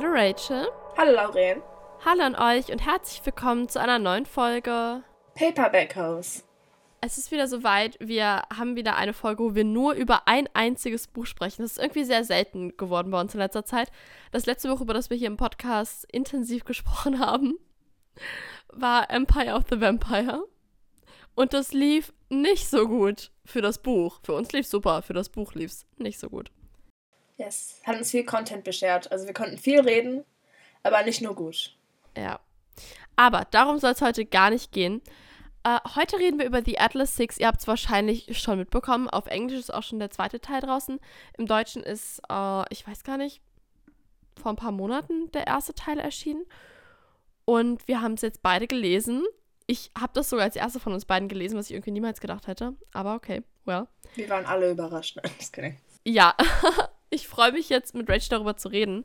Hallo Rachel. Hallo Lauren. Hallo an euch und herzlich willkommen zu einer neuen Folge Paperback House. Es ist wieder soweit. Wir haben wieder eine Folge, wo wir nur über ein einziges Buch sprechen. Das ist irgendwie sehr selten geworden bei uns in letzter Zeit. Das letzte Buch, über das wir hier im Podcast intensiv gesprochen haben, war Empire of the Vampire. Und das lief nicht so gut für das Buch. Für uns lief super, für das Buch lief es nicht so gut. Yes, hat uns viel Content beschert. Also wir konnten viel reden, aber nicht nur gut. Ja. Aber darum soll es heute gar nicht gehen. Äh, heute reden wir über The Atlas Six. Ihr habt es wahrscheinlich schon mitbekommen. Auf Englisch ist auch schon der zweite Teil draußen. Im Deutschen ist, äh, ich weiß gar nicht, vor ein paar Monaten der erste Teil erschienen. Und wir haben es jetzt beide gelesen. Ich habe das sogar als erste von uns beiden gelesen, was ich irgendwie niemals gedacht hätte. Aber okay, well. Wir waren alle überrascht. ja, ich freue mich jetzt mit Rachel darüber zu reden,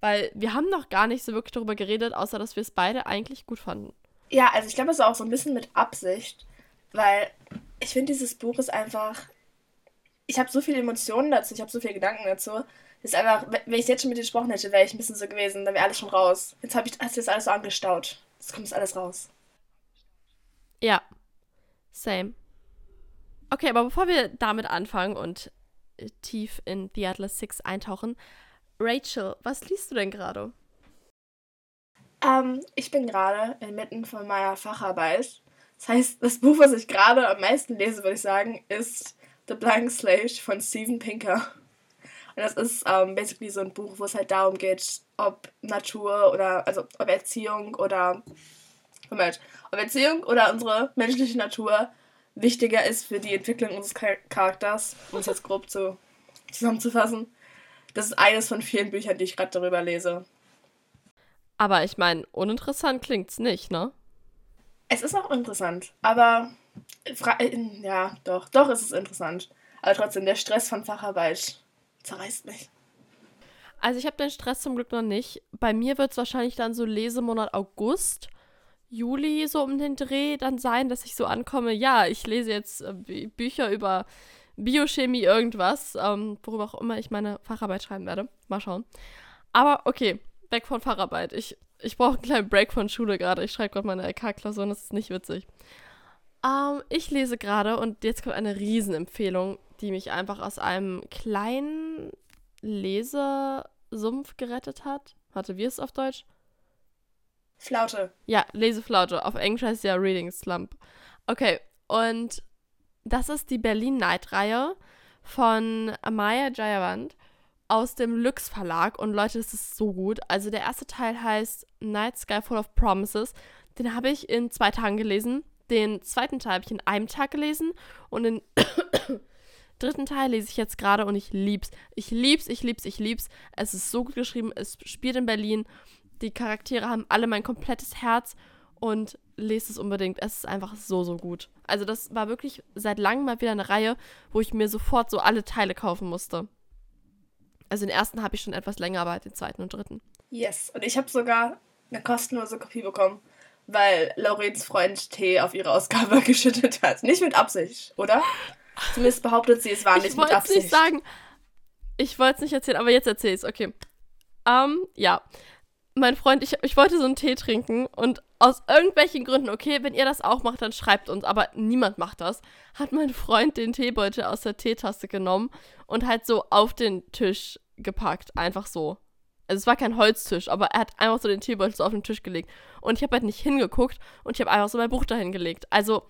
weil wir haben noch gar nicht so wirklich darüber geredet, außer dass wir es beide eigentlich gut fanden. Ja, also ich glaube, es ist auch so ein bisschen mit Absicht, weil ich finde, dieses Buch ist einfach. Ich habe so viele Emotionen dazu, ich habe so viele Gedanken dazu. Das ist einfach, wenn ich jetzt schon mit dir gesprochen hätte, wäre ich ein bisschen so gewesen, dann wäre alles schon raus. Jetzt habe ich hast du das alles so angestaut. Jetzt kommt das alles raus. Ja, same. Okay, aber bevor wir damit anfangen und tief in The Atlas Six eintauchen, Rachel, was liest du denn gerade? Ähm, ich bin gerade inmitten von meiner Facharbeit. Das heißt, das Buch, was ich gerade am meisten lese, würde ich sagen, ist The Blank Slate von Steven Pinker. Und das ist ähm, basically so ein Buch, wo es halt darum geht, ob Natur oder, also ob Erziehung oder Moment, ob Erziehung oder unsere menschliche Natur wichtiger ist für die Entwicklung unseres Charakters, um es jetzt grob zu, zusammenzufassen. Das ist eines von vielen Büchern, die ich gerade darüber lese. Aber ich meine, uninteressant klingt's nicht, ne? Es ist auch interessant, aber ja, doch, doch ist es interessant. Aber trotzdem, der Stress von Facharbeit zerreißt mich. Also ich habe den Stress zum Glück noch nicht. Bei mir wird es wahrscheinlich dann so Lesemonat August. Juli so um den Dreh dann sein, dass ich so ankomme, ja, ich lese jetzt äh, Bücher über Biochemie irgendwas, ähm, worüber auch immer ich meine Facharbeit schreiben werde. Mal schauen. Aber okay, weg von Facharbeit. Ich, ich brauche einen kleinen Break von Schule gerade. Ich schreibe gerade meine LK-Klausur und das ist nicht witzig. Ähm, ich lese gerade und jetzt kommt eine Riesenempfehlung, die mich einfach aus einem kleinen Lesesumpf gerettet hat. Wie ist es auf Deutsch? Flaute. Ja, Leseflaute. Auf Englisch heißt es ja Reading Slump. Okay, und das ist die Berlin Night Reihe von Amaya Jayavant aus dem Lux Verlag. Und Leute, das ist so gut. Also der erste Teil heißt Night Sky Full of Promises. Den habe ich in zwei Tagen gelesen. Den zweiten Teil habe ich in einem Tag gelesen. Und den dritten Teil lese ich jetzt gerade und ich lieb's. Ich lieb's, ich lieb's, ich lieb's. Es ist so gut geschrieben. Es spielt in Berlin die Charaktere haben alle mein komplettes Herz und lest es unbedingt. Es ist einfach so, so gut. Also das war wirklich seit langem mal wieder eine Reihe, wo ich mir sofort so alle Teile kaufen musste. Also den ersten habe ich schon etwas länger, aber den zweiten und dritten. Yes, und ich habe sogar eine kostenlose Kopie bekommen, weil Laurens Freund Tee auf ihre Ausgabe geschüttet hat. Nicht mit Absicht, oder? Zumindest behauptet sie, es war nicht mit Absicht. Ich wollte es nicht sagen. Ich wollte es nicht erzählen, aber jetzt erzähle ich es. Okay. Ähm, um, ja mein Freund, ich, ich wollte so einen Tee trinken und aus irgendwelchen Gründen, okay, wenn ihr das auch macht, dann schreibt uns, aber niemand macht das, hat mein Freund den Teebeutel aus der Teetasse genommen und halt so auf den Tisch gepackt, einfach so. Also es war kein Holztisch, aber er hat einfach so den Teebeutel so auf den Tisch gelegt und ich habe halt nicht hingeguckt und ich habe einfach so mein Buch dahin gelegt. Also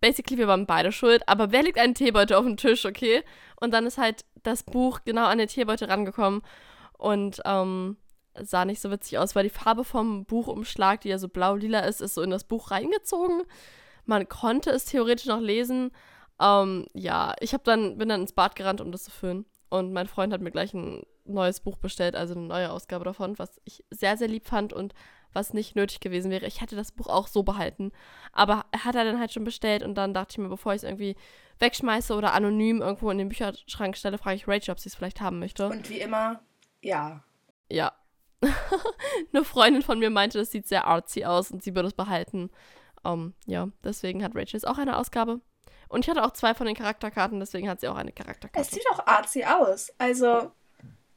basically wir waren beide schuld, aber wer legt einen Teebeutel auf den Tisch, okay? Und dann ist halt das Buch genau an den Teebeutel rangekommen und ähm, sah nicht so witzig aus, weil die Farbe vom Buchumschlag, die ja so blau-lila ist, ist so in das Buch reingezogen. Man konnte es theoretisch noch lesen. Ähm, ja, ich hab dann, bin dann ins Bad gerannt, um das zu füllen. Und mein Freund hat mir gleich ein neues Buch bestellt, also eine neue Ausgabe davon, was ich sehr, sehr lieb fand und was nicht nötig gewesen wäre. Ich hätte das Buch auch so behalten. Aber hat er dann halt schon bestellt und dann dachte ich mir, bevor ich es irgendwie wegschmeiße oder anonym irgendwo in den Bücherschrank stelle, frage ich Rachel, ob sie es vielleicht haben möchte. Und wie immer, ja. Ja, eine Freundin von mir meinte, das sieht sehr artsy aus und sie würde es behalten. Um, ähm, ja, deswegen hat Rachel jetzt auch eine Ausgabe. Und ich hatte auch zwei von den Charakterkarten, deswegen hat sie auch eine Charakterkarte. Es sieht auch artsy aus. Also,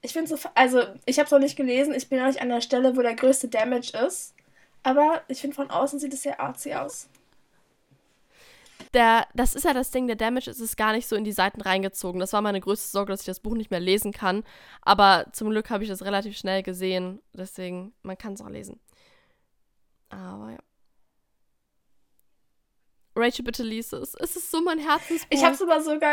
Ich finde so, also ich habe es noch nicht gelesen, ich bin noch nicht an der Stelle, wo der größte Damage ist. Aber ich finde, von außen sieht es sehr artsy aus. Der, das ist ja das Ding, der Damage ist es gar nicht so in die Seiten reingezogen. Das war meine größte Sorge, dass ich das Buch nicht mehr lesen kann. Aber zum Glück habe ich das relativ schnell gesehen. Deswegen, man kann es auch lesen. Aber ja. Rachel, bitte lies es. Es ist so mein Herzensbuch. Ich habe es aber sogar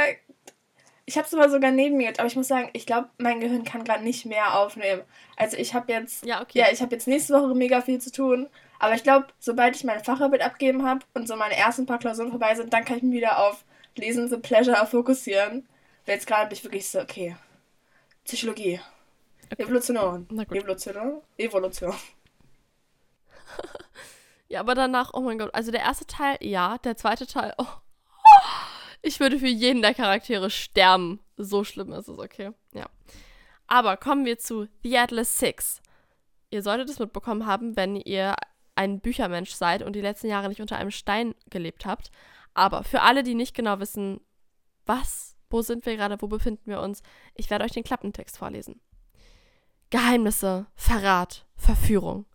ich habe es immer sogar neben mir, aber ich muss sagen, ich glaube, mein Gehirn kann gerade nicht mehr aufnehmen. Also ich habe jetzt, ja, okay. ja, ich habe jetzt nächste Woche mega viel zu tun, aber ich glaube, sobald ich meine Facharbeit abgeben habe und so meine ersten paar Klausuren vorbei sind, dann kann ich mich wieder auf Lesen the Pleasure fokussieren. Weil jetzt gerade bin ich wirklich so, okay, Psychologie, okay. Evolution, Evolution, Evolution. ja, aber danach, oh mein Gott, also der erste Teil, ja, der zweite Teil, oh. Ich würde für jeden der Charaktere sterben. So schlimm ist es, okay. Ja. Aber kommen wir zu The Atlas Six. Ihr solltet es mitbekommen haben, wenn ihr ein Büchermensch seid und die letzten Jahre nicht unter einem Stein gelebt habt. Aber für alle, die nicht genau wissen, was, wo sind wir gerade, wo befinden wir uns, ich werde euch den Klappentext vorlesen. Geheimnisse, Verrat, Verführung.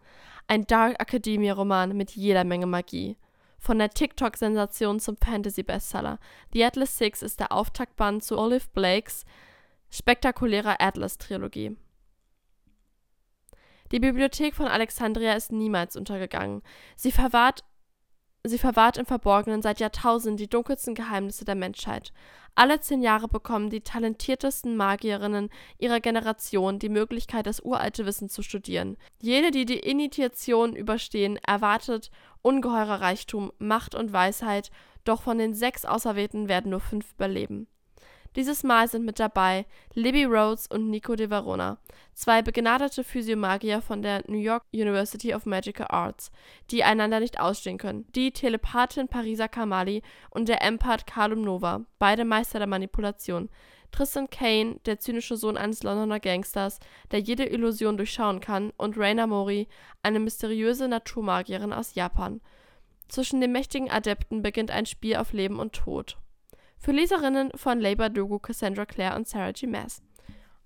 Ein Dark Academia-Roman mit jeder Menge Magie. Von der TikTok-Sensation zum Fantasy-Bestseller. The Atlas Six ist der Auftaktband zu Olive Blakes spektakulärer Atlas-Trilogie. Die Bibliothek von Alexandria ist niemals untergegangen. Sie verwahrt Sie verwahrt im Verborgenen seit Jahrtausenden die dunkelsten Geheimnisse der Menschheit. Alle zehn Jahre bekommen die talentiertesten Magierinnen ihrer Generation die Möglichkeit, das uralte Wissen zu studieren. Jene, die die Initiation überstehen, erwartet ungeheurer Reichtum, Macht und Weisheit, doch von den sechs Auserwählten werden nur fünf überleben. Dieses Mal sind mit dabei Libby Rhodes und Nico de Verona, zwei begnadete Physiomagier von der New York University of Magical Arts, die einander nicht ausstehen können, die Telepathin Parisa Kamali und der Empath Kalum Nova, beide Meister der Manipulation, Tristan Kane, der zynische Sohn eines Londoner Gangsters, der jede Illusion durchschauen kann, und Reina Mori, eine mysteriöse Naturmagierin aus Japan. Zwischen den mächtigen Adepten beginnt ein Spiel auf Leben und Tod. Für Leserinnen von Labor Dogo, Cassandra Clare und Sarah G. Maas.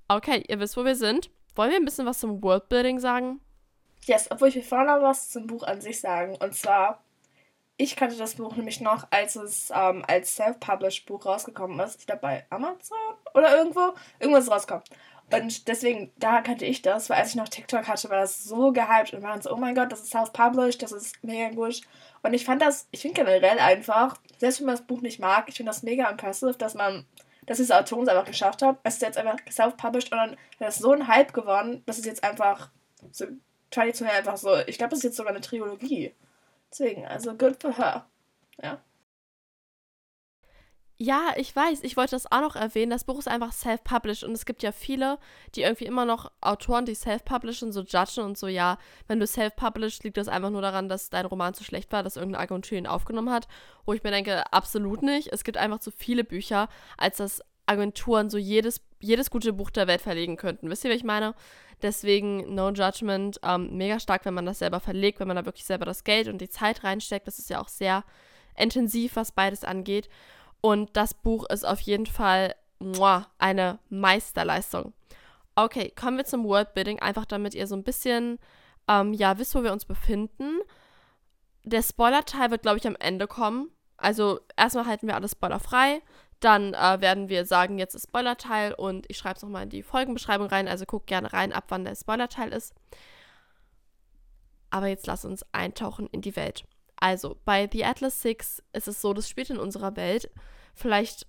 Okay, ihr wisst, wo wir sind. Wollen wir ein bisschen was zum Worldbuilding sagen? Yes, obwohl ich will vorher noch was zum Buch an sich sagen. Und zwar, ich kannte das Buch nämlich noch, als es ähm, als Self-Published Buch rausgekommen ist. Ich glaube bei Amazon oder irgendwo. Irgendwas rauskommt. Und deswegen, da kannte ich das, weil als ich noch TikTok hatte, war das so gehypt und war dann so, oh mein Gott, das ist self-published, das ist mega gut. Und ich fand das, ich finde generell einfach, selbst wenn man das Buch nicht mag, ich finde das mega impressive, dass man, dass diese Autoren es einfach geschafft hat. Es ist jetzt einfach self-published und dann ist so ein Hype geworden, dass es jetzt einfach so traditionell einfach so, ich glaube, es ist jetzt sogar eine Trilogie. Deswegen, also good for her. Ja. Ja, ich weiß. Ich wollte das auch noch erwähnen. Das Buch ist einfach self-published und es gibt ja viele, die irgendwie immer noch Autoren, die self-publishen, so judgen und so, ja, wenn du self-published, liegt das einfach nur daran, dass dein Roman zu schlecht war, dass irgendeine Agentur ihn aufgenommen hat. Wo ich mir denke, absolut nicht. Es gibt einfach zu viele Bücher, als dass Agenturen so jedes, jedes gute Buch der Welt verlegen könnten. Wisst ihr, was ich meine? Deswegen, no judgment. Ähm, mega stark, wenn man das selber verlegt, wenn man da wirklich selber das Geld und die Zeit reinsteckt. Das ist ja auch sehr intensiv, was beides angeht. Und das Buch ist auf jeden Fall muah, eine Meisterleistung. Okay, kommen wir zum Worldbuilding, einfach damit ihr so ein bisschen, ähm, ja, wisst, wo wir uns befinden. Der Spoiler-Teil wird, glaube ich, am Ende kommen. Also erstmal halten wir alles spoilerfrei. Dann äh, werden wir sagen, jetzt ist Spoiler-Teil und ich schreibe es nochmal in die Folgenbeschreibung rein. Also guckt gerne rein, ab wann der Spoiler-Teil ist. Aber jetzt lass uns eintauchen in die Welt. Also, bei The Atlas Six ist es so, das spielt in unserer Welt vielleicht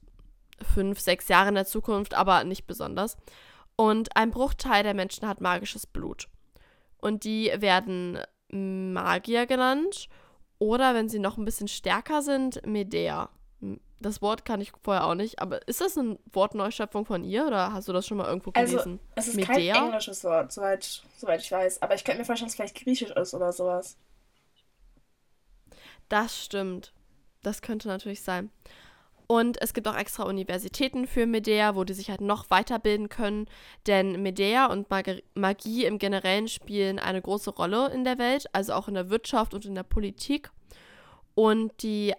fünf, sechs Jahre in der Zukunft, aber nicht besonders. Und ein Bruchteil der Menschen hat magisches Blut. Und die werden Magier genannt. Oder wenn sie noch ein bisschen stärker sind, Medea. Das Wort kann ich vorher auch nicht, aber ist das eine Wortneuschöpfung von ihr oder hast du das schon mal irgendwo also, gelesen? Also, es ist Medea? kein englisches Wort, soweit, soweit ich weiß. Aber ich könnte mir vorstellen, dass es vielleicht griechisch ist oder sowas. Das stimmt. Das könnte natürlich sein. Und es gibt auch extra Universitäten für Medea, wo die sich halt noch weiterbilden können. Denn Medea und Magie im Generellen spielen eine große Rolle in der Welt, also auch in der Wirtschaft und in der Politik. Und die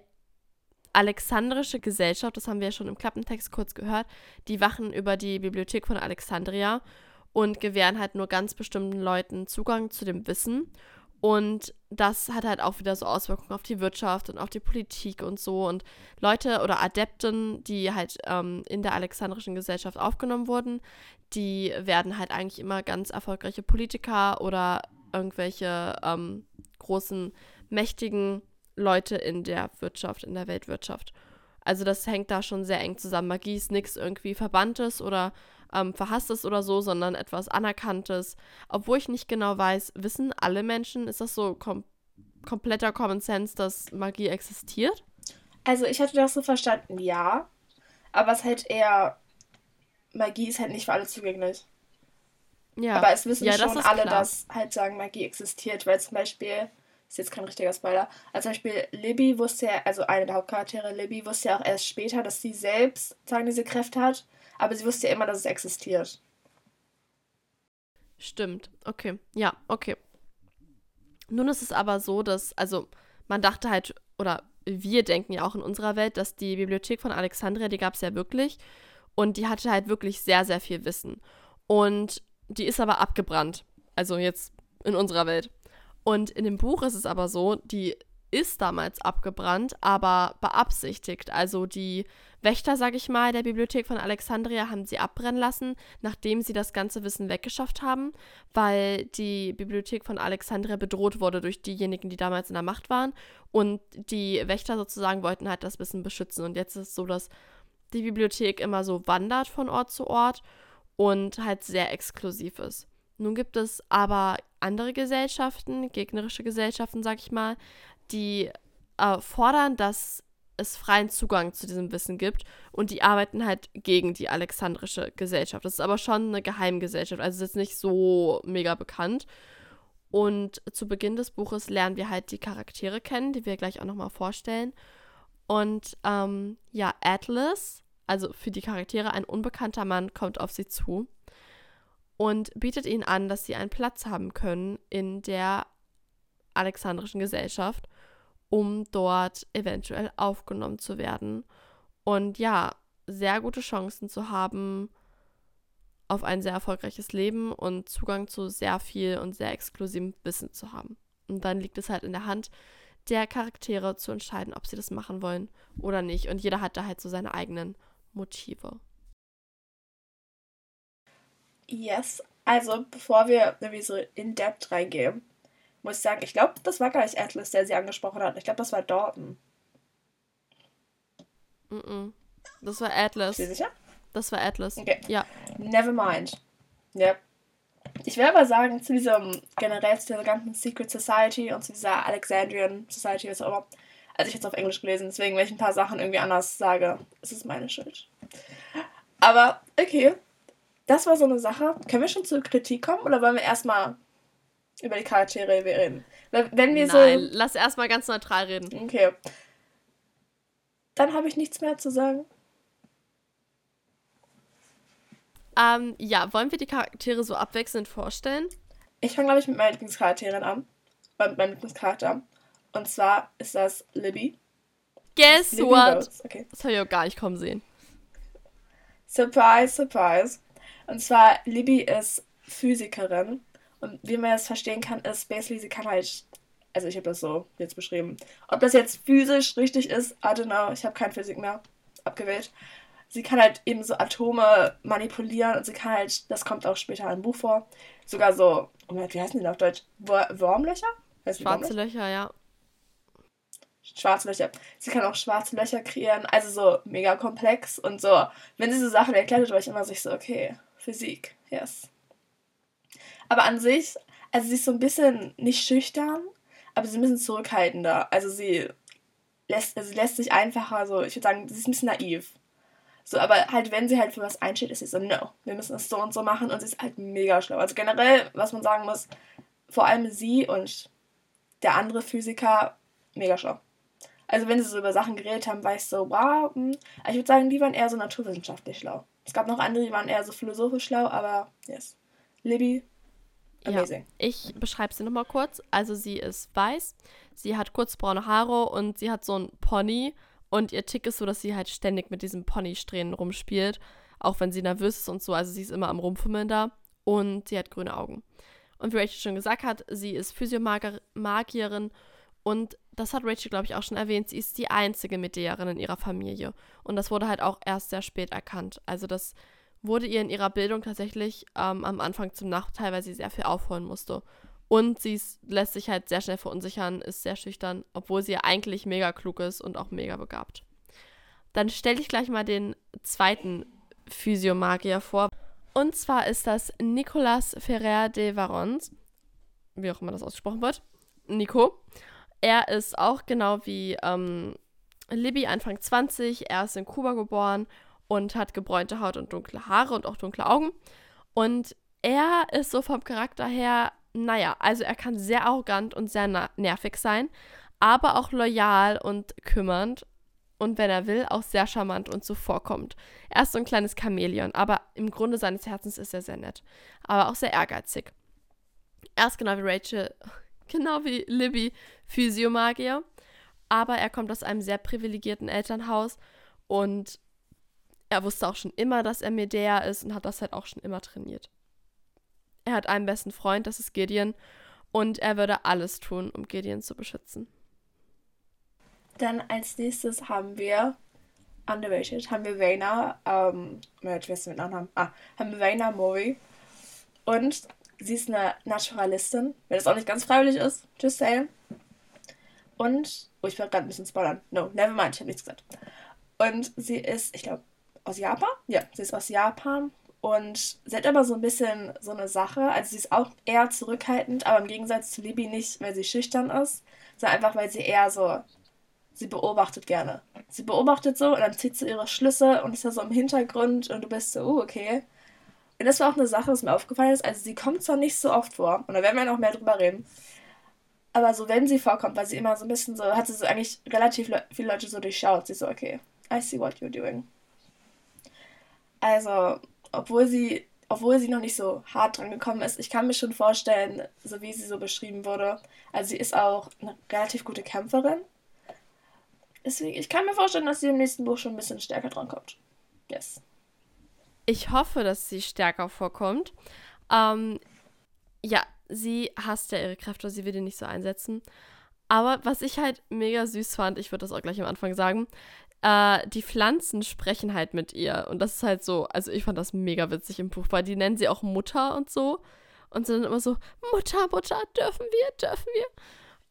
Alexandrische Gesellschaft, das haben wir ja schon im Klappentext kurz gehört, die wachen über die Bibliothek von Alexandria. und gewähren halt nur ganz bestimmten Leuten Zugang zu dem Wissen. Und das hat halt auch wieder so Auswirkungen auf die Wirtschaft und auf die Politik und so. Und Leute oder Adepten, die halt ähm, in der alexandrischen Gesellschaft aufgenommen wurden, die werden halt eigentlich immer ganz erfolgreiche Politiker oder irgendwelche ähm, großen, mächtigen Leute in der Wirtschaft, in der Weltwirtschaft. Also das hängt da schon sehr eng zusammen. Magie ist nichts irgendwie Verbanntes oder ähm, Verhasstes oder so, sondern etwas Anerkanntes. Obwohl ich nicht genau weiß, wissen alle Menschen, ist das so kom kompletter Common Sense, dass Magie existiert? Also ich hatte das so verstanden, ja. Aber es halt eher, Magie ist halt nicht für alle zugänglich. Ja. Aber es wissen ja, schon alle, klar. dass halt sagen, Magie existiert, weil zum Beispiel, ist jetzt kein richtiger Spoiler, also zum Beispiel Libby wusste ja, also eine der Hauptcharaktere, Libby wusste ja auch erst später, dass sie selbst, sagen, diese Kräfte hat aber sie wusste ja immer, dass es existiert. Stimmt, okay. Ja, okay. Nun ist es aber so, dass, also man dachte halt, oder wir denken ja auch in unserer Welt, dass die Bibliothek von Alexandria, die gab es ja wirklich. Und die hatte halt wirklich sehr, sehr viel Wissen. Und die ist aber abgebrannt. Also jetzt in unserer Welt. Und in dem Buch ist es aber so, die ist damals abgebrannt, aber beabsichtigt. Also die Wächter, sag ich mal, der Bibliothek von Alexandria haben sie abbrennen lassen, nachdem sie das ganze Wissen weggeschafft haben, weil die Bibliothek von Alexandria bedroht wurde durch diejenigen, die damals in der Macht waren. Und die Wächter sozusagen wollten halt das Wissen beschützen. Und jetzt ist es so, dass die Bibliothek immer so wandert von Ort zu Ort und halt sehr exklusiv ist. Nun gibt es aber andere Gesellschaften, gegnerische Gesellschaften, sag ich mal, die äh, fordern, dass es freien Zugang zu diesem Wissen gibt und die arbeiten halt gegen die alexandrische Gesellschaft. Das ist aber schon eine Geheimgesellschaft, also ist jetzt nicht so mega bekannt. Und zu Beginn des Buches lernen wir halt die Charaktere kennen, die wir gleich auch nochmal vorstellen. Und ähm, ja, Atlas, also für die Charaktere ein unbekannter Mann, kommt auf sie zu und bietet ihnen an, dass sie einen Platz haben können in der alexandrischen Gesellschaft um dort eventuell aufgenommen zu werden. Und ja, sehr gute Chancen zu haben auf ein sehr erfolgreiches Leben und Zugang zu sehr viel und sehr exklusivem Wissen zu haben. Und dann liegt es halt in der Hand der Charaktere zu entscheiden, ob sie das machen wollen oder nicht. Und jeder hat da halt so seine eigenen Motive. Yes, also bevor wir irgendwie so in depth reingehen, muss ich sagen, ich glaube, das war gar nicht Atlas, der sie angesprochen hat. Ich glaube, das war Dalton. Mm, -mm. Das war Atlas. Bist du sicher? Das war Atlas. Okay. Ja. Never mind. Ja. Ich will aber sagen, zu diesem generell zu dieser ganzen Secret Society und zu dieser Alexandrian Society, was auch immer. Also ich habe es auf Englisch gelesen, deswegen, wenn ich ein paar Sachen irgendwie anders sage, ist es meine Schuld. Aber okay. Das war so eine Sache. Können wir schon zur Kritik kommen oder wollen wir erstmal über die Charaktere reden. Wenn wir Nein, so. lass erstmal ganz neutral reden. Okay. Dann habe ich nichts mehr zu sagen. Ähm, ja, wollen wir die Charaktere so abwechselnd vorstellen? Ich fange, glaube ich, mit meiner Lieblingscharakterin an. Mit meinem Lieblingscharakter. Und zwar ist das Libby. Guess Libby what? Okay. Das habe ich auch gar nicht kommen sehen. Surprise, surprise. Und zwar, Libby ist Physikerin und wie man das verstehen kann, ist basically, sie kann halt, also ich habe das so jetzt beschrieben. Ob das jetzt physisch richtig ist, I don't know, ich habe keine Physik mehr abgewählt. Sie kann halt eben so Atome manipulieren und sie kann halt, das kommt auch später im Buch vor, sogar so, oh wie heißen die auf Deutsch? Wurmlöcher? Schwarze Löcher, ja. Schwarze Löcher. Sie kann auch schwarze Löcher kreieren, also so mega komplex und so. Wenn sie so Sachen erklärt, war ich immer so, okay, Physik, yes. Aber an sich, also sie ist so ein bisschen nicht schüchtern, aber sie ist ein bisschen zurückhaltender. Also sie lässt, also sie lässt sich einfacher so, ich würde sagen, sie ist ein bisschen naiv. So, aber halt, wenn sie halt für was einsteht, ist sie so, no, wir müssen es so und so machen und sie ist halt mega schlau. Also generell, was man sagen muss, vor allem sie und der andere Physiker, mega schlau. Also wenn sie so über Sachen geredet haben, war ich so, wow, hm. ich würde sagen, die waren eher so naturwissenschaftlich schlau. Es gab noch andere, die waren eher so philosophisch schlau, aber yes. Libby, Amazing. Ja, ich beschreibe sie nochmal kurz. Also sie ist weiß, sie hat kurzbraune Haare und sie hat so ein Pony. Und ihr Tick ist so, dass sie halt ständig mit diesem Ponysträhnen rumspielt. Auch wenn sie nervös ist und so. Also sie ist immer am Rumfummeln da. und sie hat grüne Augen. Und wie Rachel schon gesagt hat, sie ist Physiomagierin und das hat Rachel, glaube ich, auch schon erwähnt, sie ist die einzige Medäerin in ihrer Familie. Und das wurde halt auch erst sehr spät erkannt. Also das wurde ihr in ihrer Bildung tatsächlich ähm, am Anfang zum Nachteil, weil sie sehr viel aufholen musste. Und sie lässt sich halt sehr schnell verunsichern, ist sehr schüchtern, obwohl sie ja eigentlich mega klug ist und auch mega begabt. Dann stelle ich gleich mal den zweiten Physiomagier vor. Und zwar ist das Nicolas Ferrer de Varons, wie auch immer das ausgesprochen wird. Nico. Er ist auch genau wie ähm, Libby Anfang 20. Er ist in Kuba geboren und hat gebräunte Haut und dunkle Haare und auch dunkle Augen. Und er ist so vom Charakter her, naja, also er kann sehr arrogant und sehr nervig sein, aber auch loyal und kümmernd und wenn er will, auch sehr charmant und zuvorkommend. Er ist so ein kleines Chamäleon, aber im Grunde seines Herzens ist er sehr nett, aber auch sehr ehrgeizig. Er ist genau wie Rachel, genau wie Libby, Physiomagier, aber er kommt aus einem sehr privilegierten Elternhaus und er wusste auch schon immer, dass er Medea ist und hat das halt auch schon immer trainiert. Er hat einen besten Freund, das ist Gideon, und er würde alles tun, um Gideon zu beschützen. Dann als nächstes haben wir underrated, haben wir Vayna, ähm, ich weiß mit Namen, ah, haben wir Vayna Mori. Und sie ist eine Naturalistin, wenn das auch nicht ganz freiwillig ist, just saying. Und, oh, ich werde gerade ein bisschen spoilern. No, never mind, ich habe nichts gesagt. Und sie ist, ich glaube, aus Japan? Ja, sie ist aus Japan. Und sie hat aber so ein bisschen so eine Sache. Also sie ist auch eher zurückhaltend, aber im Gegensatz zu Libby nicht, weil sie schüchtern ist, sondern einfach, weil sie eher so sie beobachtet gerne. Sie beobachtet so und dann zieht sie ihre Schlüsse und ist ja so im Hintergrund und du bist so, oh, okay. Und das war auch eine Sache, was mir aufgefallen ist. Also sie kommt zwar nicht so oft vor, und da werden wir noch mehr drüber reden. Aber so, wenn sie vorkommt, weil sie immer so ein bisschen so, hat sie so eigentlich relativ le viele Leute so durchschaut. Sie so, okay, I see what you're doing. Also, obwohl sie, obwohl sie noch nicht so hart dran gekommen ist, ich kann mir schon vorstellen, so wie sie so beschrieben wurde. Also sie ist auch eine relativ gute Kämpferin. Deswegen, ich kann mir vorstellen, dass sie im nächsten Buch schon ein bisschen stärker dran kommt. Yes. Ich hoffe, dass sie stärker vorkommt. Ähm, ja, sie hasst ja ihre Kräfte, sie will die nicht so einsetzen. Aber was ich halt mega süß fand, ich würde das auch gleich am Anfang sagen, äh, die Pflanzen sprechen halt mit ihr. Und das ist halt so, also ich fand das mega witzig im Buch, weil die nennen sie auch Mutter und so. Und sind immer so, Mutter, Mutter, dürfen wir, dürfen wir.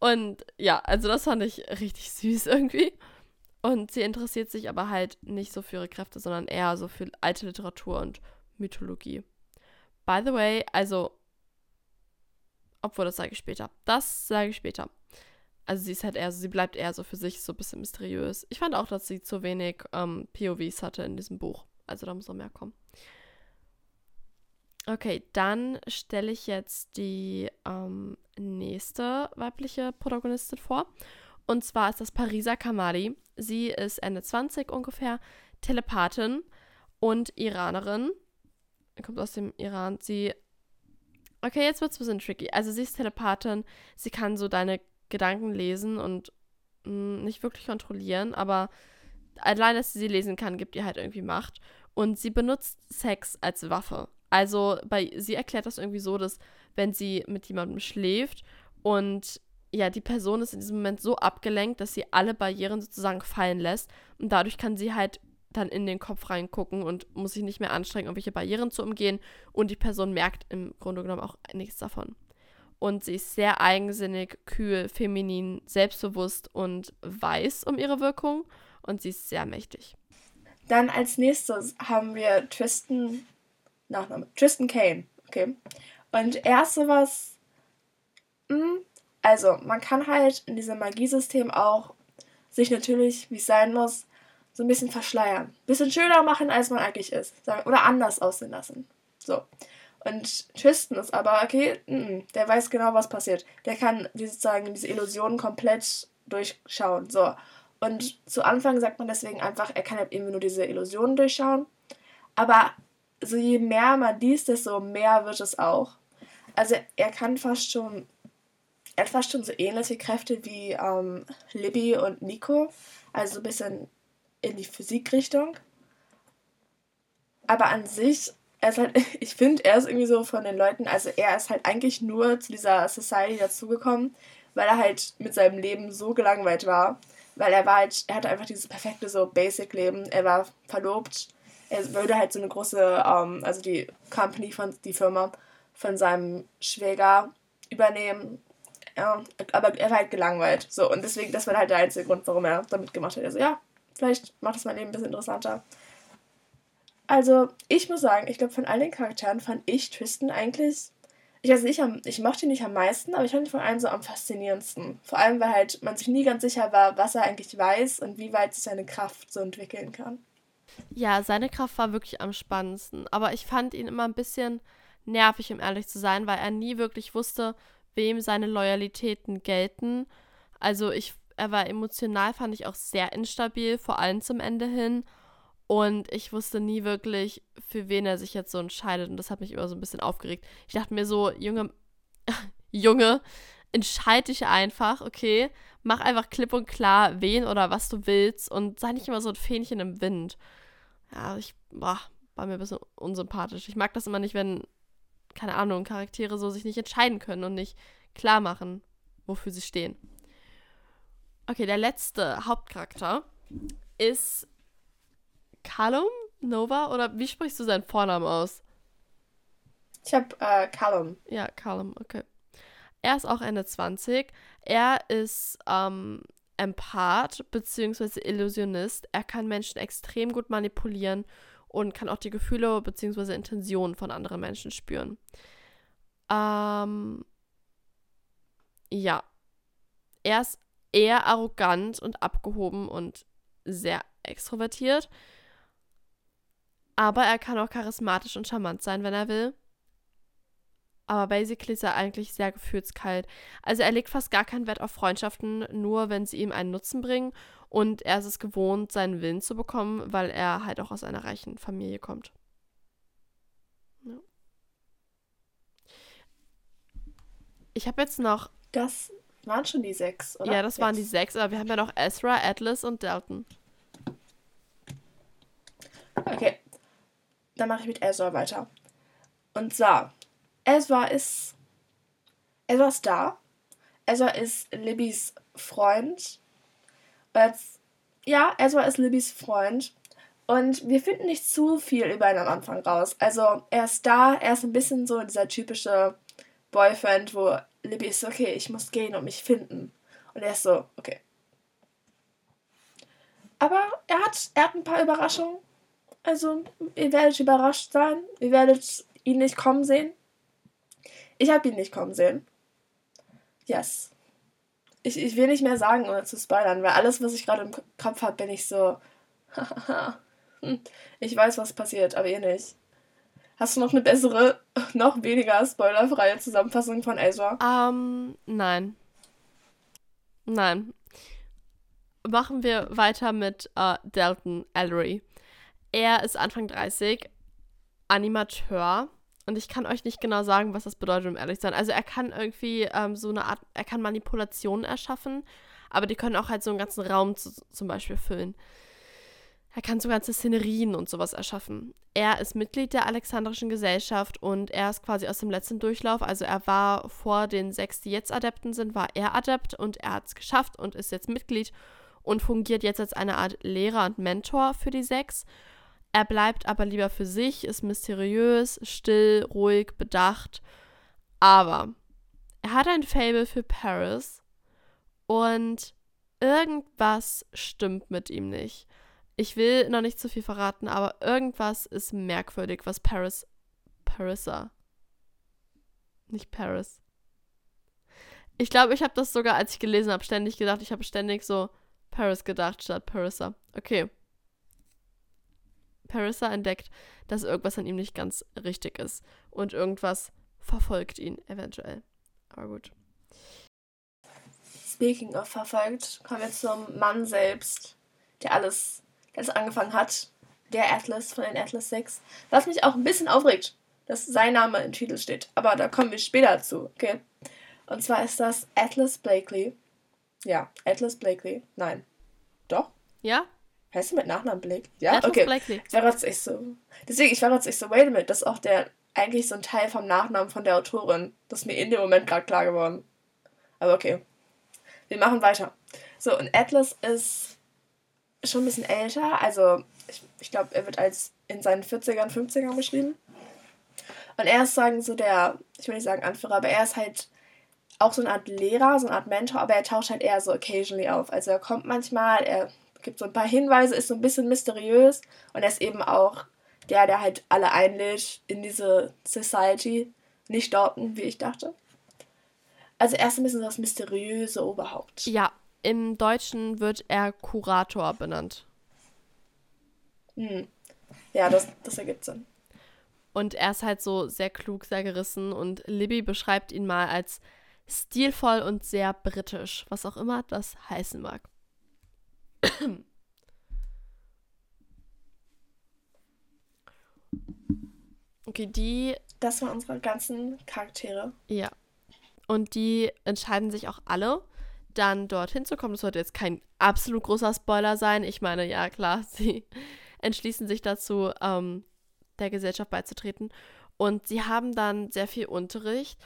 Und ja, also das fand ich richtig süß irgendwie. Und sie interessiert sich aber halt nicht so für ihre Kräfte, sondern eher so für alte Literatur und Mythologie. By the way, also, obwohl das sage ich später. Das sage ich später. Also sie ist halt eher, sie bleibt eher so für sich so ein bisschen mysteriös. Ich fand auch, dass sie zu wenig ähm, POVs hatte in diesem Buch. Also da muss noch mehr kommen. Okay, dann stelle ich jetzt die ähm, nächste weibliche Protagonistin vor. Und zwar ist das Pariser Kamali. Sie ist Ende 20 ungefähr, Telepathin und Iranerin. Kommt aus dem Iran. Sie. Okay, jetzt wird es ein bisschen tricky. Also, sie ist Telepathin. Sie kann so deine Gedanken lesen und mh, hm, nicht wirklich kontrollieren, aber allein, dass sie sie lesen kann, gibt ihr halt irgendwie Macht. Und sie benutzt Sex als Waffe. Also bei sie erklärt das irgendwie so, dass wenn sie mit jemandem schläft und ja, die Person ist in diesem Moment so abgelenkt, dass sie alle Barrieren sozusagen fallen lässt und dadurch kann sie halt dann in den Kopf reingucken und muss sich nicht mehr anstrengen, irgendwelche Barrieren zu umgehen und die Person merkt im Grunde genommen auch nichts davon. Und sie ist sehr eigensinnig, kühl, feminin, selbstbewusst und weiß um ihre Wirkung und sie ist sehr mächtig. Dann als nächstes haben wir Tristan Nachname. Tristan Kane. Okay. Und er ist sowas. Hm, also, man kann halt in diesem Magiesystem auch sich natürlich, wie es sein muss, so ein bisschen verschleiern. Bisschen schöner machen, als man eigentlich ist. Oder anders aussehen lassen. So. Und Tristan ist aber, okay, m der weiß genau, was passiert. Der kann sozusagen diese Illusionen komplett durchschauen. So. Und zu Anfang sagt man deswegen einfach, er kann halt eben nur diese Illusionen durchschauen. Aber so je mehr man liest, desto mehr wird es auch. Also er kann fast schon, er hat fast schon so ähnliche Kräfte wie ähm, Libby und Nico, also ein bisschen in die Physikrichtung. Aber an sich er ist halt, ich finde, er ist irgendwie so von den Leuten, also er ist halt eigentlich nur zu dieser Society dazugekommen, weil er halt mit seinem Leben so gelangweilt war. Weil er war halt, er hatte einfach dieses perfekte so Basic-Leben. Er war verlobt. Er würde halt so eine große, ähm, also die Company von, die Firma von seinem Schwäger übernehmen. Ja, aber er war halt gelangweilt. So, und deswegen, das war halt der einzige Grund, warum er damit gemacht hat. Also ja, vielleicht macht das mein Leben ein bisschen interessanter. Also, ich muss sagen, ich glaube, von all den Charakteren fand ich Tristan eigentlich. Ich weiß nicht, ich mochte ihn nicht am meisten, aber ich fand ihn von allen so am faszinierendsten. Vor allem, weil halt man sich nie ganz sicher war, was er eigentlich weiß und wie weit sich seine Kraft so entwickeln kann. Ja, seine Kraft war wirklich am spannendsten. Aber ich fand ihn immer ein bisschen nervig, um ehrlich zu sein, weil er nie wirklich wusste, wem seine Loyalitäten gelten. Also ich, er war emotional, fand ich auch sehr instabil, vor allem zum Ende hin. Und ich wusste nie wirklich, für wen er sich jetzt so entscheidet. Und das hat mich immer so ein bisschen aufgeregt. Ich dachte mir so, Junge, Junge, entscheide dich einfach, okay? Mach einfach klipp und klar, wen oder was du willst. Und sei nicht immer so ein Fähnchen im Wind. Ja, ich, boah, war mir ein bisschen unsympathisch. Ich mag das immer nicht, wenn, keine Ahnung, Charaktere so sich nicht entscheiden können und nicht klar machen, wofür sie stehen. Okay, der letzte Hauptcharakter ist Callum Nova oder wie sprichst du seinen Vornamen aus? Ich habe äh, Callum. Ja, Callum, okay. Er ist auch Ende 20. Er ist ähm, Empath bzw. Illusionist. Er kann Menschen extrem gut manipulieren und kann auch die Gefühle bzw. Intentionen von anderen Menschen spüren. Ähm, ja. Er ist eher arrogant und abgehoben und sehr extrovertiert. Aber er kann auch charismatisch und charmant sein, wenn er will. Aber basically ist er eigentlich sehr gefühlskalt. Also er legt fast gar keinen Wert auf Freundschaften, nur wenn sie ihm einen Nutzen bringen. Und er ist es gewohnt, seinen Willen zu bekommen, weil er halt auch aus einer reichen Familie kommt. Ja. Ich habe jetzt noch. Das waren schon die sechs, oder? Ja, das waren die sechs, aber wir haben ja noch Ezra, Atlas und Dalton. Okay. Dann mache ich mit Ezra weiter. Und zwar, Ezra ist. Ezra ist da. Ezra ist Libbys Freund. Jetzt, ja, Ezra ist Libbys Freund. Und wir finden nicht zu viel über ihn am Anfang raus. Also, er ist da, er ist ein bisschen so dieser typische Boyfriend, wo Libby ist okay, ich muss gehen und mich finden. Und er ist so, okay. Aber er hat, er hat ein paar Überraschungen. Also, ihr werdet überrascht sein. Ihr werdet ihn nicht kommen sehen. Ich habe ihn nicht kommen sehen. Yes. Ich, ich will nicht mehr sagen, ohne zu spoilern, weil alles, was ich gerade im Kopf habe, bin ich so. ich weiß, was passiert, aber ihr nicht. Hast du noch eine bessere, noch weniger spoilerfreie Zusammenfassung von Ezra? Ähm, um, nein. Nein. Machen wir weiter mit uh, Dalton Ellery. Er ist Anfang 30, Animateur. Und ich kann euch nicht genau sagen, was das bedeutet, um ehrlich zu sein. Also er kann irgendwie ähm, so eine Art, er kann Manipulationen erschaffen, aber die können auch halt so einen ganzen Raum zu, zum Beispiel füllen. Er kann so ganze Szenerien und sowas erschaffen. Er ist Mitglied der Alexandrischen Gesellschaft und er ist quasi aus dem letzten Durchlauf. Also er war vor den sechs, die jetzt Adepten sind, war er Adept und er hat es geschafft und ist jetzt Mitglied und fungiert jetzt als eine Art Lehrer und Mentor für die sechs. Er bleibt aber lieber für sich, ist mysteriös, still, ruhig, bedacht. Aber er hat ein Fable für Paris und irgendwas stimmt mit ihm nicht. Ich will noch nicht zu viel verraten, aber irgendwas ist merkwürdig, was Paris. Parissa. Nicht Paris. Ich glaube, ich habe das sogar, als ich gelesen habe, ständig gedacht. Ich habe ständig so Paris gedacht statt Parissa. Okay. Parissa entdeckt, dass irgendwas an ihm nicht ganz richtig ist. Und irgendwas verfolgt ihn eventuell. Aber gut. Speaking of verfolgt, kommen wir zum Mann selbst, der alles, der alles angefangen hat. Der Atlas von den Atlas 6. Was mich auch ein bisschen aufregt, dass sein Name im Titel steht. Aber da kommen wir später zu, okay? Und zwar ist das Atlas Blakely. Ja, Atlas Blakely. Nein. Doch? Ja? Heißt du mit Nachnamen Blake? Ja, Atlas okay. Blakely. Ich war gerade echt so. Deswegen, ich war gerade echt so, wait a minute, das ist auch der, eigentlich so ein Teil vom Nachnamen von der Autorin. Das ist mir in dem Moment gerade klar geworden. Aber okay. Wir machen weiter. So, und Atlas ist schon ein bisschen älter. Also, ich, ich glaube, er wird als in seinen 40ern, 50ern beschrieben. Und er ist sagen so der, ich will nicht sagen Anführer, aber er ist halt auch so eine Art Lehrer, so eine Art Mentor, aber er taucht halt eher so occasionally auf. Also er kommt manchmal, er gibt so ein paar Hinweise, ist so ein bisschen mysteriös und er ist eben auch der, der halt alle einlädt in diese Society. Nicht Dorten, wie ich dachte. Also er ist ein bisschen so das mysteriöse Oberhaupt. Ja, im Deutschen wird er Kurator benannt. Hm. Ja, das, das ergibt Sinn. Und er ist halt so sehr klug, sehr gerissen und Libby beschreibt ihn mal als stilvoll und sehr britisch, was auch immer das heißen mag. Okay, die, Das waren unsere ganzen Charaktere. ja. Und die entscheiden sich auch alle, dann dorthin zu kommen. Das sollte jetzt kein absolut großer Spoiler sein. Ich meine, ja, klar, sie entschließen sich dazu, ähm, der Gesellschaft beizutreten. Und sie haben dann sehr viel Unterricht.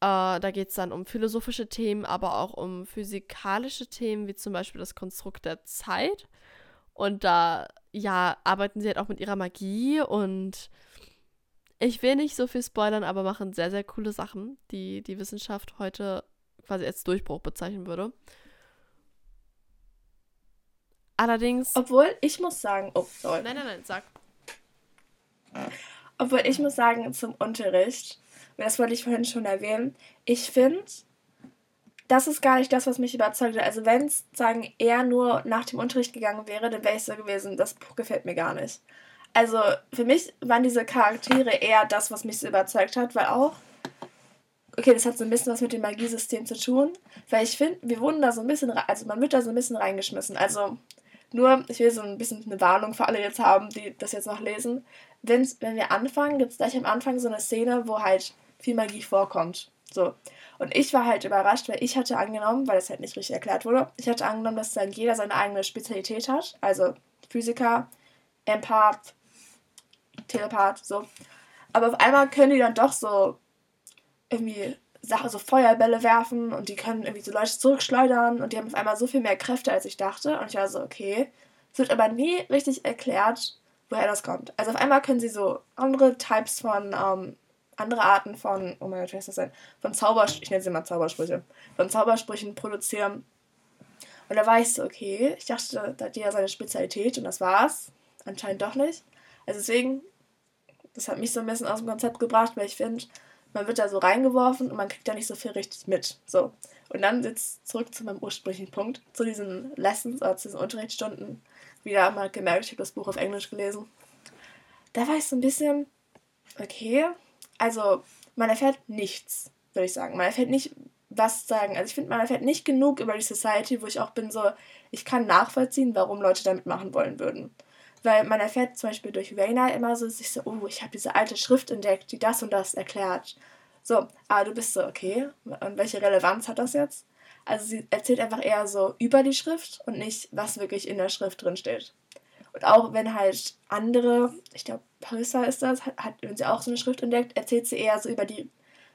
Äh, da geht es dann um philosophische Themen, aber auch um physikalische Themen, wie zum Beispiel das Konstrukt der Zeit. Und da, ja, arbeiten sie halt auch mit ihrer Magie und ich will nicht so viel spoilern, aber machen sehr, sehr coole Sachen, die die Wissenschaft heute quasi als Durchbruch bezeichnen würde. Allerdings. Obwohl, ich muss sagen, oh, sorry. Nein, nein, nein, sag. Obwohl ich muss sagen, zum Unterricht, das wollte ich vorhin schon erwähnen, ich finde, das ist gar nicht das, was mich überzeugt hat. Also wenn es, sagen, eher nur nach dem Unterricht gegangen wäre, dann wäre ich so gewesen, das Buch gefällt mir gar nicht. Also für mich waren diese Charaktere eher das, was mich so überzeugt hat, weil auch, okay, das hat so ein bisschen was mit dem Magiesystem zu tun, weil ich finde, wir wurden da so ein bisschen, also man wird da so ein bisschen reingeschmissen. Also nur, ich will so ein bisschen eine Warnung für alle jetzt haben, die das jetzt noch lesen. Wenn's, wenn wir anfangen, gibt es gleich am Anfang so eine Szene, wo halt viel Magie vorkommt. So. Und ich war halt überrascht, weil ich hatte angenommen, weil das halt nicht richtig erklärt wurde, ich hatte angenommen, dass dann jeder seine eigene Spezialität hat. Also Physiker, Empath, Telepath, so. Aber auf einmal können die dann doch so irgendwie Sachen, so Feuerbälle werfen und die können irgendwie so Leute zurückschleudern und die haben auf einmal so viel mehr Kräfte, als ich dachte. Und ich war so, okay. Es wird aber nie richtig erklärt, woher das kommt. Also auf einmal können sie so andere Types von, ähm, andere Arten von, oh mein Gott, wie heißt das denn? Von Zaubersprüchen, ich nenne sie mal Zaubersprüche, von Zaubersprüchen produzieren. Und da war ich so, okay, ich dachte, da hat jeder seine Spezialität und das war's. Anscheinend doch nicht. Also deswegen, das hat mich so ein bisschen aus dem Konzept gebracht, weil ich finde, man wird da so reingeworfen und man kriegt da nicht so viel richtig mit. So. Und dann jetzt zurück zu meinem ursprünglichen Punkt, zu diesen Lessons oder zu diesen Unterrichtsstunden. Wieder mal gemerkt, ich habe das Buch auf Englisch gelesen. Da war ich so ein bisschen, okay, also man erfährt nichts, würde ich sagen. Man erfährt nicht, was sagen. Also ich finde, man erfährt nicht genug über die Society, wo ich auch bin so, ich kann nachvollziehen, warum Leute damit machen wollen würden. Weil man erfährt zum Beispiel durch Raina immer so, sich so, oh, ich habe diese alte Schrift entdeckt, die das und das erklärt. So, aber du bist so, okay, und welche Relevanz hat das jetzt? Also sie erzählt einfach eher so über die Schrift und nicht, was wirklich in der Schrift drin steht. Und auch wenn halt andere, ich glaube, Parissa ist das, hat, hat, sie auch so eine Schrift entdeckt, erzählt sie eher so über die,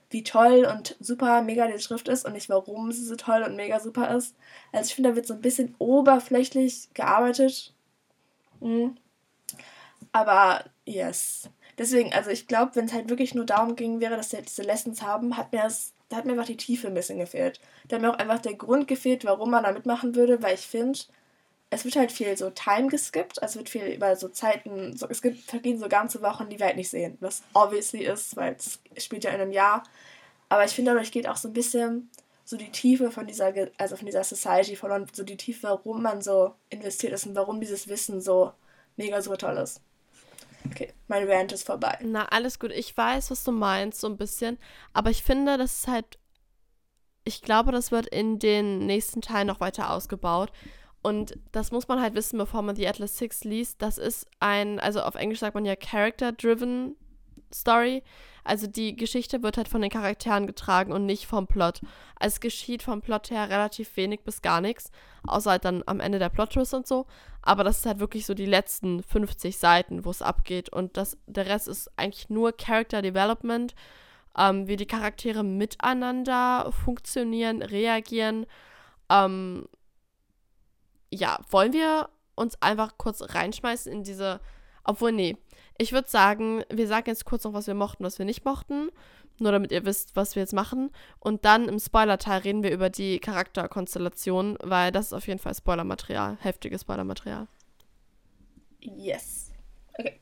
wie toll und super mega die Schrift ist und nicht warum sie so toll und mega super ist. Also ich finde, da wird so ein bisschen oberflächlich gearbeitet. Mhm. Aber yes. Deswegen, also ich glaube, wenn es halt wirklich nur darum ging wäre, dass wir diese Lessons haben, hat mir das, da hat mir einfach die Tiefe ein bisschen gefehlt. Da hat mir auch einfach der Grund gefehlt, warum man da mitmachen würde, weil ich finde, es wird halt viel so Time geskippt, also wird viel über so Zeiten, so, es gibt vergehen so ganze Wochen, die wir halt nicht sehen, was obviously ist, weil es spielt ja in einem Jahr. Aber ich finde, dadurch geht auch so ein bisschen so die Tiefe von dieser, also von dieser Society verloren, so die Tiefe, warum man so investiert ist und warum dieses Wissen so mega super toll ist. Okay, mein Rant ist vorbei. Na, alles gut. Ich weiß, was du meinst, so ein bisschen. Aber ich finde, das ist halt. Ich glaube, das wird in den nächsten Teilen noch weiter ausgebaut. Und das muss man halt wissen, bevor man die Atlas Six liest. Das ist ein, also auf Englisch sagt man ja Character-Driven Story. Also die Geschichte wird halt von den Charakteren getragen und nicht vom Plot. Also es geschieht vom Plot her relativ wenig bis gar nichts, außer halt dann am Ende der Plot-Twist und so. Aber das ist halt wirklich so die letzten 50 Seiten, wo es abgeht. Und das, der Rest ist eigentlich nur Character Development, ähm, wie die Charaktere miteinander funktionieren, reagieren. Ähm, ja, wollen wir uns einfach kurz reinschmeißen in diese. Obwohl, nee. Ich würde sagen, wir sagen jetzt kurz noch, was wir mochten, was wir nicht mochten. Nur damit ihr wisst, was wir jetzt machen. Und dann im Spoiler-Teil reden wir über die Charakterkonstellation, weil das ist auf jeden Fall Spoilermaterial. Heftiges Spoilermaterial. Yes. Okay.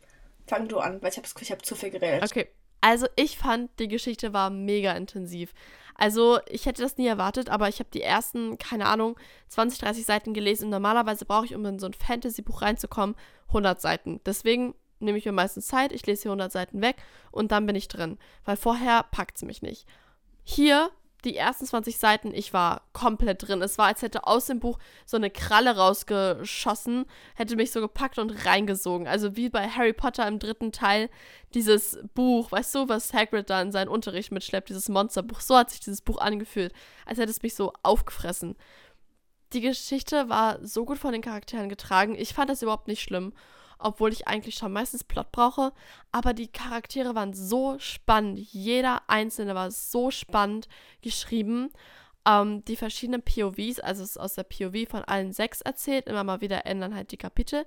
Fang du an, weil ich habe ich hab zu viel geredet. Okay. Also ich fand, die Geschichte war mega intensiv. Also ich hätte das nie erwartet, aber ich habe die ersten, keine Ahnung, 20, 30 Seiten gelesen und normalerweise brauche ich, um in so ein Fantasy-Buch reinzukommen, 100 Seiten. Deswegen nehme ich mir meistens Zeit, ich lese hier 100 Seiten weg und dann bin ich drin, weil vorher packt es mich nicht. Hier die ersten 20 Seiten, ich war komplett drin. Es war, als hätte aus dem Buch so eine Kralle rausgeschossen, hätte mich so gepackt und reingesogen. Also wie bei Harry Potter im dritten Teil, dieses Buch, weißt du, was Hagrid da in seinen Unterricht mitschleppt, dieses Monsterbuch. So hat sich dieses Buch angefühlt, als hätte es mich so aufgefressen. Die Geschichte war so gut von den Charakteren getragen. Ich fand das überhaupt nicht schlimm obwohl ich eigentlich schon meistens Plot brauche. Aber die Charaktere waren so spannend. Jeder einzelne war so spannend geschrieben. Ähm, die verschiedenen POVs, also es ist aus der POV von allen sechs erzählt, immer mal wieder ändern halt die Kapitel,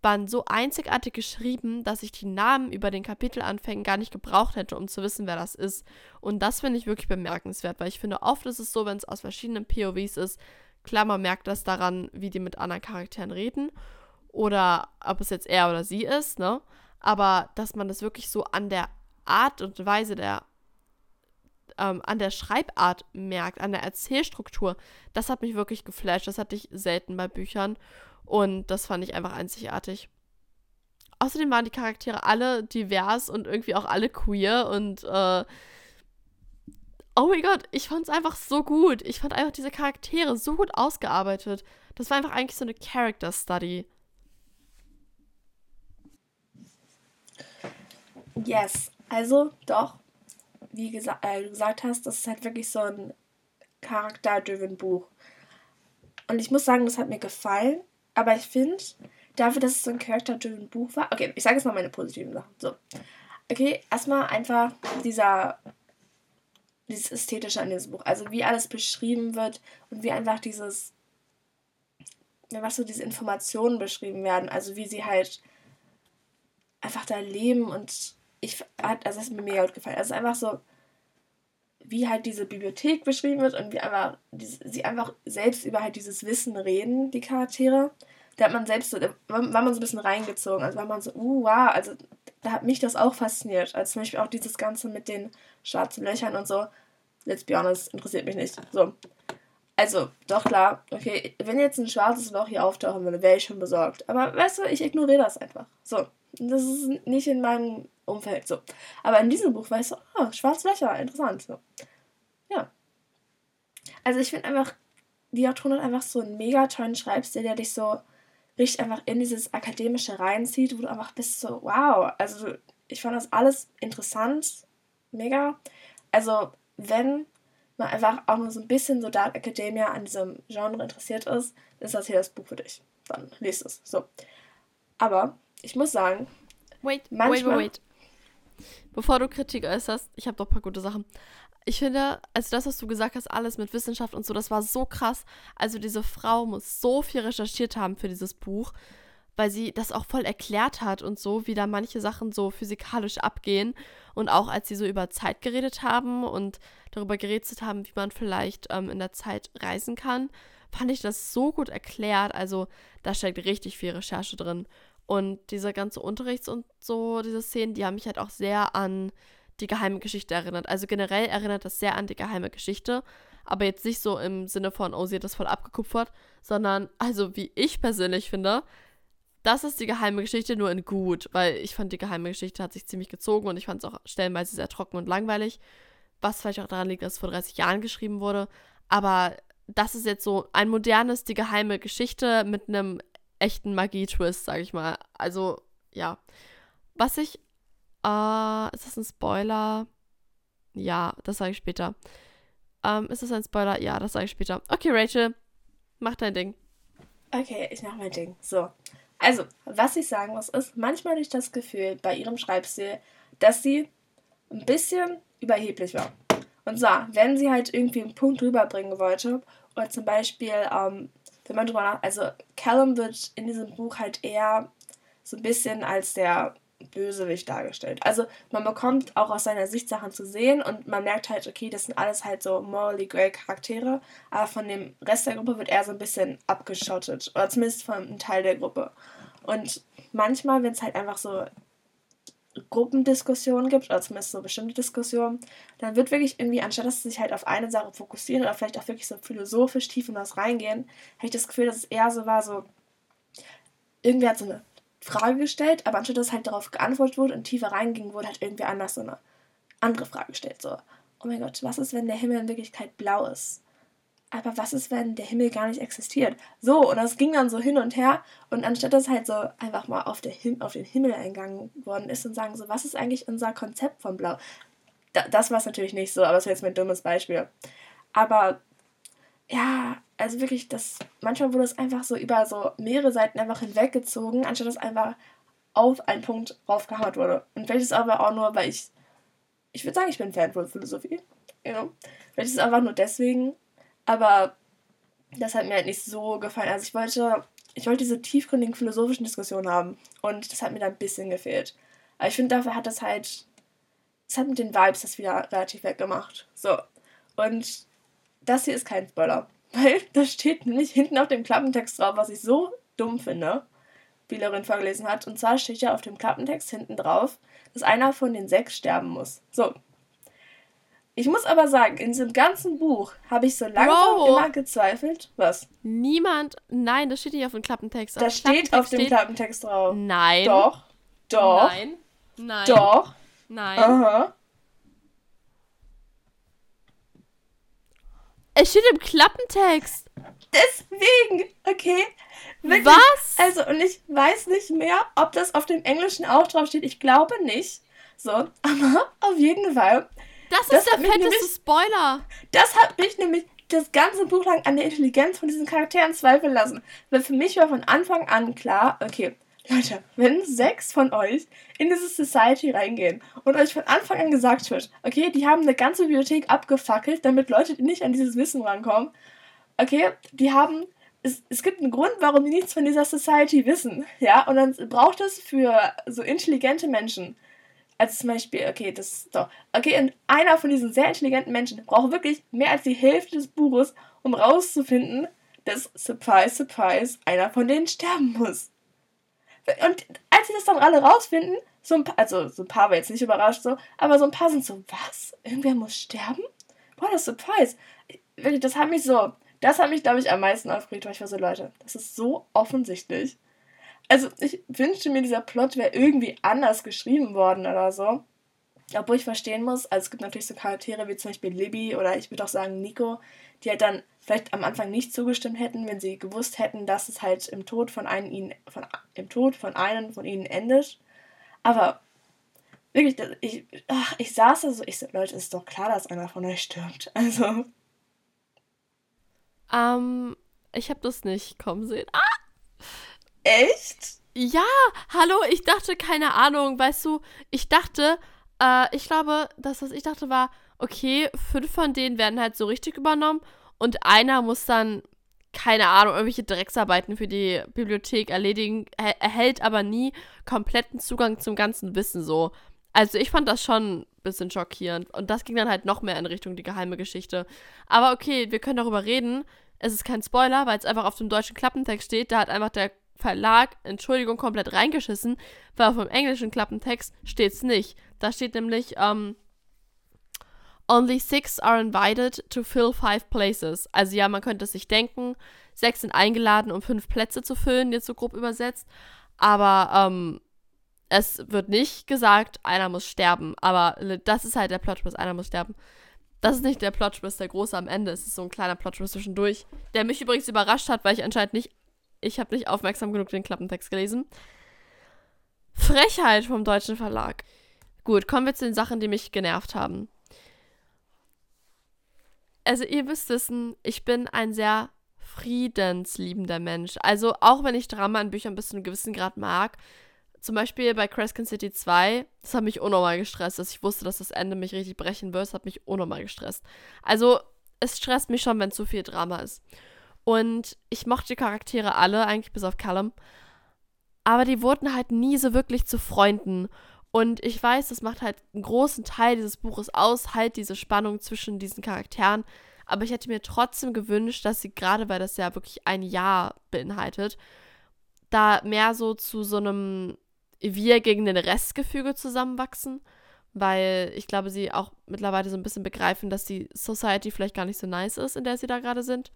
waren so einzigartig geschrieben, dass ich die Namen über den Kapitelanfängen gar nicht gebraucht hätte, um zu wissen, wer das ist. Und das finde ich wirklich bemerkenswert, weil ich finde, oft ist es so, wenn es aus verschiedenen POVs ist, klar, man merkt das daran, wie die mit anderen Charakteren reden oder ob es jetzt er oder sie ist, ne? Aber dass man das wirklich so an der Art und Weise der, ähm, an der Schreibart merkt, an der Erzählstruktur, das hat mich wirklich geflasht. Das hatte ich selten bei Büchern und das fand ich einfach einzigartig. Außerdem waren die Charaktere alle divers und irgendwie auch alle queer und äh, oh mein Gott, ich fand es einfach so gut. Ich fand einfach diese Charaktere so gut ausgearbeitet. Das war einfach eigentlich so eine Character Study. Yes, also doch, wie gesa äh, du gesagt hast, das ist halt wirklich so ein charakter-driven Buch. Und ich muss sagen, das hat mir gefallen, aber ich finde, dafür, dass es so ein charakter-driven Buch war, okay, ich sage jetzt mal meine positiven Sachen. So, okay, erstmal einfach dieser, dieses Ästhetische an diesem Buch, also wie alles beschrieben wird und wie einfach dieses, was so diese Informationen beschrieben werden, also wie sie halt einfach da leben und ich hat, also das ist mir mega gut gefallen. Also einfach so, wie halt diese Bibliothek beschrieben wird und wie einfach diese, sie einfach selbst über halt dieses Wissen reden, die Charaktere. Da hat man selbst so, war man so ein bisschen reingezogen. Also war man so, uh, wow, also da hat mich das auch fasziniert. Also zum Beispiel auch dieses Ganze mit den schwarzen Löchern und so. Let's be honest, interessiert mich nicht. So. Also, doch klar, okay, wenn jetzt ein schwarzes Loch hier auftauchen würde, wäre ich schon besorgt. Aber weißt du, ich ignoriere das einfach. So. Das ist nicht in meinem Umfeld so. Aber in diesem Buch weißt du, oh, schwarze Löcher, interessant. So. Ja. Also ich finde einfach, die Autorin hat einfach so einen mega tollen Schreibstil, der dich so richtig einfach in dieses Akademische reinzieht, wo du einfach bist so, wow. Also ich fand das alles interessant, mega. Also wenn man einfach auch nur so ein bisschen so Dark Academia an diesem Genre interessiert ist, ist das hier das Buch für dich. Dann liest es. So. Aber ich muss sagen, wait, manchmal, wait, wait, wait. Bevor du Kritik äußerst, ich habe doch ein paar gute Sachen. Ich finde, also das, was du gesagt hast, alles mit Wissenschaft und so, das war so krass. Also diese Frau muss so viel recherchiert haben für dieses Buch, weil sie das auch voll erklärt hat und so, wie da manche Sachen so physikalisch abgehen. Und auch als sie so über Zeit geredet haben und darüber gerätselt haben, wie man vielleicht ähm, in der Zeit reisen kann, fand ich das so gut erklärt. Also da steckt richtig viel Recherche drin. Und diese ganze Unterrichts- und so, diese Szenen, die haben mich halt auch sehr an die geheime Geschichte erinnert. Also generell erinnert das sehr an die geheime Geschichte. Aber jetzt nicht so im Sinne von, oh, sie hat das voll abgekupfert, sondern, also wie ich persönlich finde, das ist die geheime Geschichte nur in gut, weil ich fand, die geheime Geschichte hat sich ziemlich gezogen und ich fand es auch stellenweise sehr trocken und langweilig, was vielleicht auch daran liegt, dass es vor 30 Jahren geschrieben wurde. Aber das ist jetzt so ein modernes, die geheime Geschichte mit einem echten Magie-Twist, sag ich mal. Also, ja. Was ich Äh, ist das ein Spoiler? Ja, das sage ich später. Ähm, ist das ein Spoiler? Ja, das sage ich später. Okay, Rachel, mach dein Ding. Okay, ich mach mein Ding. So. Also, was ich sagen muss, ist, manchmal habe ich das Gefühl bei ihrem Schreibstil, dass sie ein bisschen überheblich war. Und zwar, wenn sie halt irgendwie einen Punkt rüberbringen wollte, oder zum Beispiel, ähm, wenn man drüber nach, also Callum wird in diesem Buch halt eher so ein bisschen als der Bösewicht dargestellt. Also man bekommt auch aus seiner Sicht Sachen zu sehen und man merkt halt, okay, das sind alles halt so morally grey Charaktere, aber von dem Rest der Gruppe wird er so ein bisschen abgeschottet. Oder zumindest von einem Teil der Gruppe. Und manchmal, wenn es halt einfach so Gruppendiskussionen gibt, oder zumindest so bestimmte Diskussionen, dann wird wirklich irgendwie, anstatt dass sie sich halt auf eine Sache fokussieren oder vielleicht auch wirklich so philosophisch tief in das reingehen, habe ich das Gefühl, dass es eher so war, so, irgendwer hat so eine Frage gestellt, aber anstatt dass halt darauf geantwortet wurde und tiefer reinging, wurde halt irgendwie anders so eine andere Frage gestellt. So, oh mein Gott, was ist, wenn der Himmel in Wirklichkeit blau ist? Aber was ist, wenn der Himmel gar nicht existiert? So, und das ging dann so hin und her. Und anstatt dass halt so einfach mal auf, Him auf den Himmel eingegangen worden ist und sagen so, was ist eigentlich unser Konzept von Blau? Da, das war es natürlich nicht so, aber das wäre jetzt mein dummes Beispiel. Aber ja, also wirklich, das, manchmal wurde es einfach so über so mehrere Seiten einfach hinweggezogen, anstatt dass einfach auf einen Punkt raufgehauen wurde. Und vielleicht ist es aber auch nur, weil ich, ich würde sagen, ich bin Fan von Philosophie. You know? Vielleicht ist es einfach nur deswegen, aber das hat mir halt nicht so gefallen. Also ich wollte, ich wollte diese tiefgründigen philosophischen Diskussionen haben und das hat mir da ein bisschen gefehlt. Aber ich finde, dafür hat das halt, es hat mit den Vibes das wieder relativ weggemacht. So. Und das hier ist kein Spoiler. Weil da steht nämlich hinten auf dem Klappentext drauf, was ich so dumm finde, wie Lauren vorgelesen hat. Und zwar steht ja auf dem Klappentext hinten drauf, dass einer von den sechs sterben muss. So. Ich muss aber sagen, in diesem ganzen Buch habe ich so langsam Bro. immer gezweifelt. Was? Niemand. Nein, das steht nicht auf dem Klappentext. Das steht auf dem steht... Klappentext drauf. Nein. Doch. Doch. Nein. Nein. Doch. Nein. Aha. Es steht im Klappentext. Deswegen, okay. Wirklich. Was? Also, und ich weiß nicht mehr, ob das auf dem Englischen auch drauf steht. Ich glaube nicht. So, aber auf jeden Fall. Das, das ist der fetteste nämlich, Spoiler. Das hat mich nämlich das ganze Buch lang an der Intelligenz von diesen Charakteren zweifeln lassen. Weil für mich war von Anfang an klar, okay, Leute, wenn sechs von euch in diese Society reingehen und euch von Anfang an gesagt wird, okay, die haben eine ganze Bibliothek abgefackelt, damit Leute nicht an dieses Wissen rankommen, okay, die haben, es, es gibt einen Grund, warum die nichts von dieser Society wissen, ja, und dann braucht es für so intelligente Menschen, als zum Beispiel, okay, das doch, okay, und einer von diesen sehr intelligenten Menschen braucht wirklich mehr als die Hälfte des Buches, um rauszufinden, dass, surprise, surprise, einer von denen sterben muss. Und als sie das dann alle rausfinden, so ein paar, also so ein paar war jetzt nicht überrascht so, aber so ein paar sind so, was? Irgendwer muss sterben? Boah, das ist Surprise. Wirklich, das hat mich so, das hat mich, glaube ich, am meisten aufgeregt, weil ich war so, Leute, das ist so offensichtlich. Also, ich wünschte mir, dieser Plot wäre irgendwie anders geschrieben worden oder so. Obwohl ich verstehen muss, also es gibt natürlich so Charaktere wie zum Beispiel Libby oder ich würde auch sagen Nico, die halt dann vielleicht am Anfang nicht zugestimmt hätten, wenn sie gewusst hätten, dass es halt im Tod von einem ihnen, von, im Tod von einem von ihnen endet. Aber wirklich, ich, ach, ich saß da so, ich so, Leute, ist doch klar, dass einer von euch stirbt. Also. Ähm, ich habe das nicht kommen sehen. Ah! Echt? Ja, hallo, ich dachte, keine Ahnung, weißt du, ich dachte, äh, ich glaube, das, was ich dachte, war, okay, fünf von denen werden halt so richtig übernommen und einer muss dann, keine Ahnung, irgendwelche Drecksarbeiten für die Bibliothek erledigen, er erhält aber nie kompletten Zugang zum ganzen Wissen so. Also ich fand das schon ein bisschen schockierend. Und das ging dann halt noch mehr in Richtung die geheime Geschichte. Aber okay, wir können darüber reden. Es ist kein Spoiler, weil es einfach auf dem deutschen Klappentext steht. Da hat einfach der Verlag, Entschuldigung, komplett reingeschissen, weil auf dem englischen Klappentext steht es nicht. Da steht nämlich, ähm, Only six are invited to fill five places. Also ja, man könnte es sich denken, sechs sind eingeladen, um fünf Plätze zu füllen, jetzt so grob übersetzt. Aber ähm, es wird nicht gesagt, einer muss sterben. Aber das ist halt der Plot-Twist, einer muss sterben. Das ist nicht der Plot-Twist, der große am Ende. Es ist so ein kleiner Plot-Twist zwischendurch, der mich übrigens überrascht hat, weil ich anscheinend nicht, ich habe nicht aufmerksam genug den Klappentext gelesen. Frechheit vom deutschen Verlag. Gut, kommen wir zu den Sachen, die mich genervt haben. Also ihr müsst wissen, ich bin ein sehr friedensliebender Mensch. Also auch wenn ich Drama in Büchern bis zu einem gewissen Grad mag, zum Beispiel bei Crescent City 2, das hat mich unnormal gestresst, dass ich wusste, dass das Ende mich richtig brechen wird, das hat mich unnormal gestresst. Also es stresst mich schon, wenn zu viel Drama ist. Und ich mochte die Charaktere alle, eigentlich bis auf Callum. Aber die wurden halt nie so wirklich zu Freunden. Und ich weiß, das macht halt einen großen Teil dieses Buches aus, halt diese Spannung zwischen diesen Charakteren. Aber ich hätte mir trotzdem gewünscht, dass sie gerade, weil das ja wirklich ein Jahr beinhaltet, da mehr so zu so einem Wir gegen den Restgefüge zusammenwachsen. Weil ich glaube, sie auch mittlerweile so ein bisschen begreifen, dass die Society vielleicht gar nicht so nice ist, in der sie da gerade sind.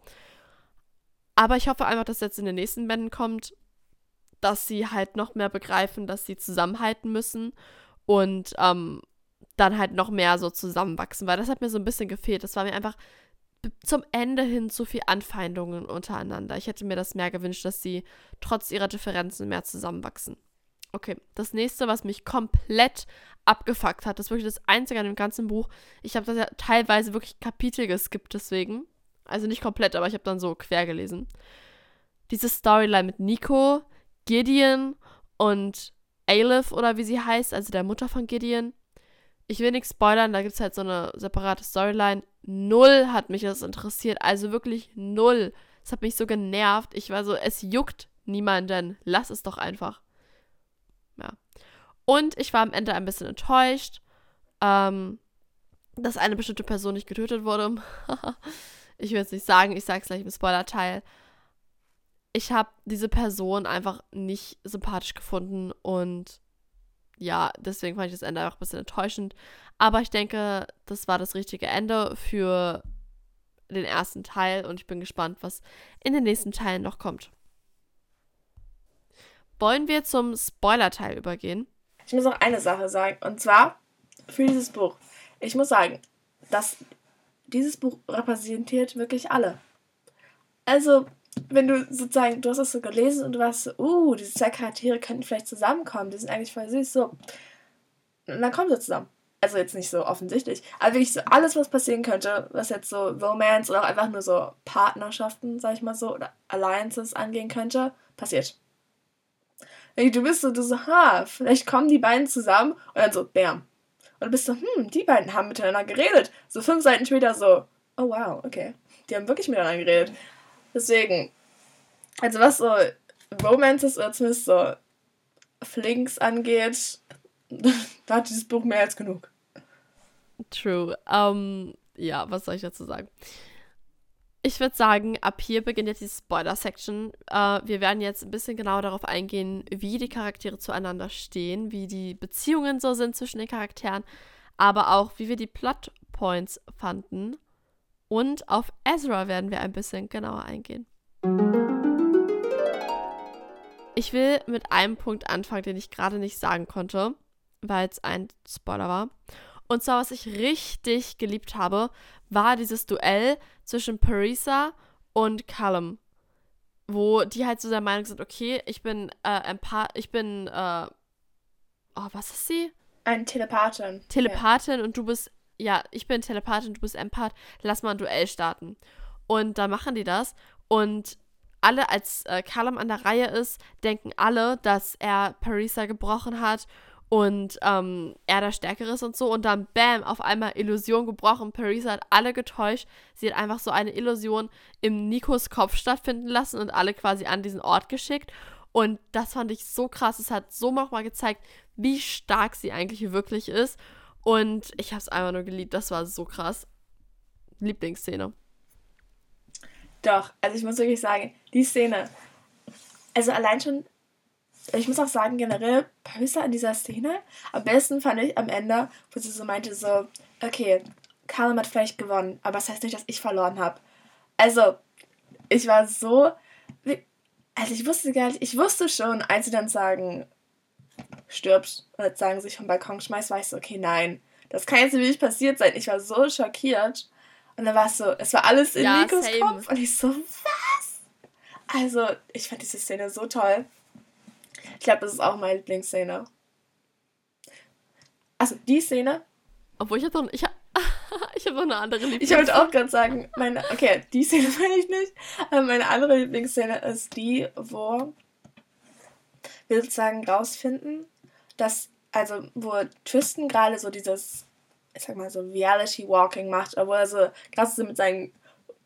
Aber ich hoffe einfach, dass jetzt in den nächsten Bänden kommt, dass sie halt noch mehr begreifen, dass sie zusammenhalten müssen und ähm, dann halt noch mehr so zusammenwachsen, weil das hat mir so ein bisschen gefehlt. Das war mir einfach zum Ende hin zu viel Anfeindungen untereinander. Ich hätte mir das mehr gewünscht, dass sie trotz ihrer Differenzen mehr zusammenwachsen. Okay, das nächste, was mich komplett abgefuckt hat, das ist wirklich das Einzige an dem ganzen Buch. Ich habe das ja teilweise wirklich Kapitel geskippt deswegen. Also nicht komplett, aber ich habe dann so quer gelesen. Diese Storyline mit Nico, Gideon und Aleph oder wie sie heißt, also der Mutter von Gideon. Ich will nichts spoilern, da gibt es halt so eine separate Storyline. Null hat mich das interessiert, also wirklich null. Es hat mich so genervt. Ich war so, es juckt niemanden. Lass es doch einfach. Ja. Und ich war am Ende ein bisschen enttäuscht, ähm, dass eine bestimmte Person nicht getötet wurde. ich will es nicht sagen, ich sage es gleich im Spoiler-Teil. Ich habe diese Person einfach nicht sympathisch gefunden und ja, deswegen fand ich das Ende einfach ein bisschen enttäuschend. Aber ich denke, das war das richtige Ende für den ersten Teil und ich bin gespannt, was in den nächsten Teilen noch kommt. Wollen wir zum Spoiler-Teil übergehen? Ich muss noch eine Sache sagen und zwar für dieses Buch. Ich muss sagen, dass dieses Buch repräsentiert wirklich alle. Also, wenn du sozusagen, du hast es so gelesen und du warst so, uh, diese zwei Charaktere könnten vielleicht zusammenkommen, die sind eigentlich voll süß, so. Und dann kommen sie zusammen. Also jetzt nicht so offensichtlich, aber wirklich so alles, was passieren könnte, was jetzt so Romance oder auch einfach nur so Partnerschaften, sag ich mal so, oder Alliances angehen könnte, passiert. Du bist so, du so, ha, vielleicht kommen die beiden zusammen und dann so, bam, und du bist so, hm, die beiden haben miteinander geredet. So fünf Seiten später so, oh wow, okay. Die haben wirklich miteinander geredet. Deswegen, also was so Romances oder zumindest so Flinks angeht, da hat dieses Buch mehr als genug. True. Um, ja, was soll ich dazu sagen? Ich würde sagen, ab hier beginnt jetzt die Spoiler-Section. Äh, wir werden jetzt ein bisschen genauer darauf eingehen, wie die Charaktere zueinander stehen, wie die Beziehungen so sind zwischen den Charakteren, aber auch, wie wir die Plotpoints fanden. Und auf Ezra werden wir ein bisschen genauer eingehen. Ich will mit einem Punkt anfangen, den ich gerade nicht sagen konnte, weil es ein Spoiler war. Und zwar, was ich richtig geliebt habe, war dieses Duell zwischen Parisa und Callum. Wo die halt so der Meinung sind, okay, ich bin äh, Empath, ich bin, äh, oh, was ist sie? Ein Telepathin. Telepathin ja. und du bist, ja, ich bin Telepathin, du bist Empath, lass mal ein Duell starten. Und da machen die das und alle, als äh, Callum an der Reihe ist, denken alle, dass er Parisa gebrochen hat und ähm, er der Stärkere ist und so. Und dann, bam, auf einmal Illusion gebrochen. Parisa hat alle getäuscht. Sie hat einfach so eine Illusion im Nikos Kopf stattfinden lassen und alle quasi an diesen Ort geschickt. Und das fand ich so krass. Es hat so nochmal gezeigt, wie stark sie eigentlich wirklich ist. Und ich habe es einfach nur geliebt. Das war so krass. Lieblingsszene. Doch, also ich muss wirklich sagen, die Szene. Also allein schon ich muss auch sagen, generell Pöser in dieser Szene, am besten fand ich am Ende, wo sie so meinte, so, okay, Callum hat vielleicht gewonnen, aber das heißt nicht, dass ich verloren habe. Also, ich war so, also ich wusste gar nicht, ich wusste schon, als sie dann sagen, stirbt, oder sagen, sich vom Balkon schmeißt, war ich so, okay, nein, das kann jetzt nicht passiert sein. Ich war so schockiert. Und dann war es so, es war alles in ja, Nikos. Kopf. Und ich so, was? Also, ich fand diese Szene so toll. Ich glaube, das ist auch meine Lieblingsszene. Also die Szene. Obwohl ich habe doch, ich hab, ich hab noch eine andere Lieblingsszene. Ich wollte auch gerade sagen, meine, okay, die Szene meine ich nicht. Aber meine andere Lieblingsszene ist die, wo wir sozusagen rausfinden, dass, also wo Tristan gerade so dieses, ich sag mal so Reality Walking macht, obwohl er so gerade so mit seinen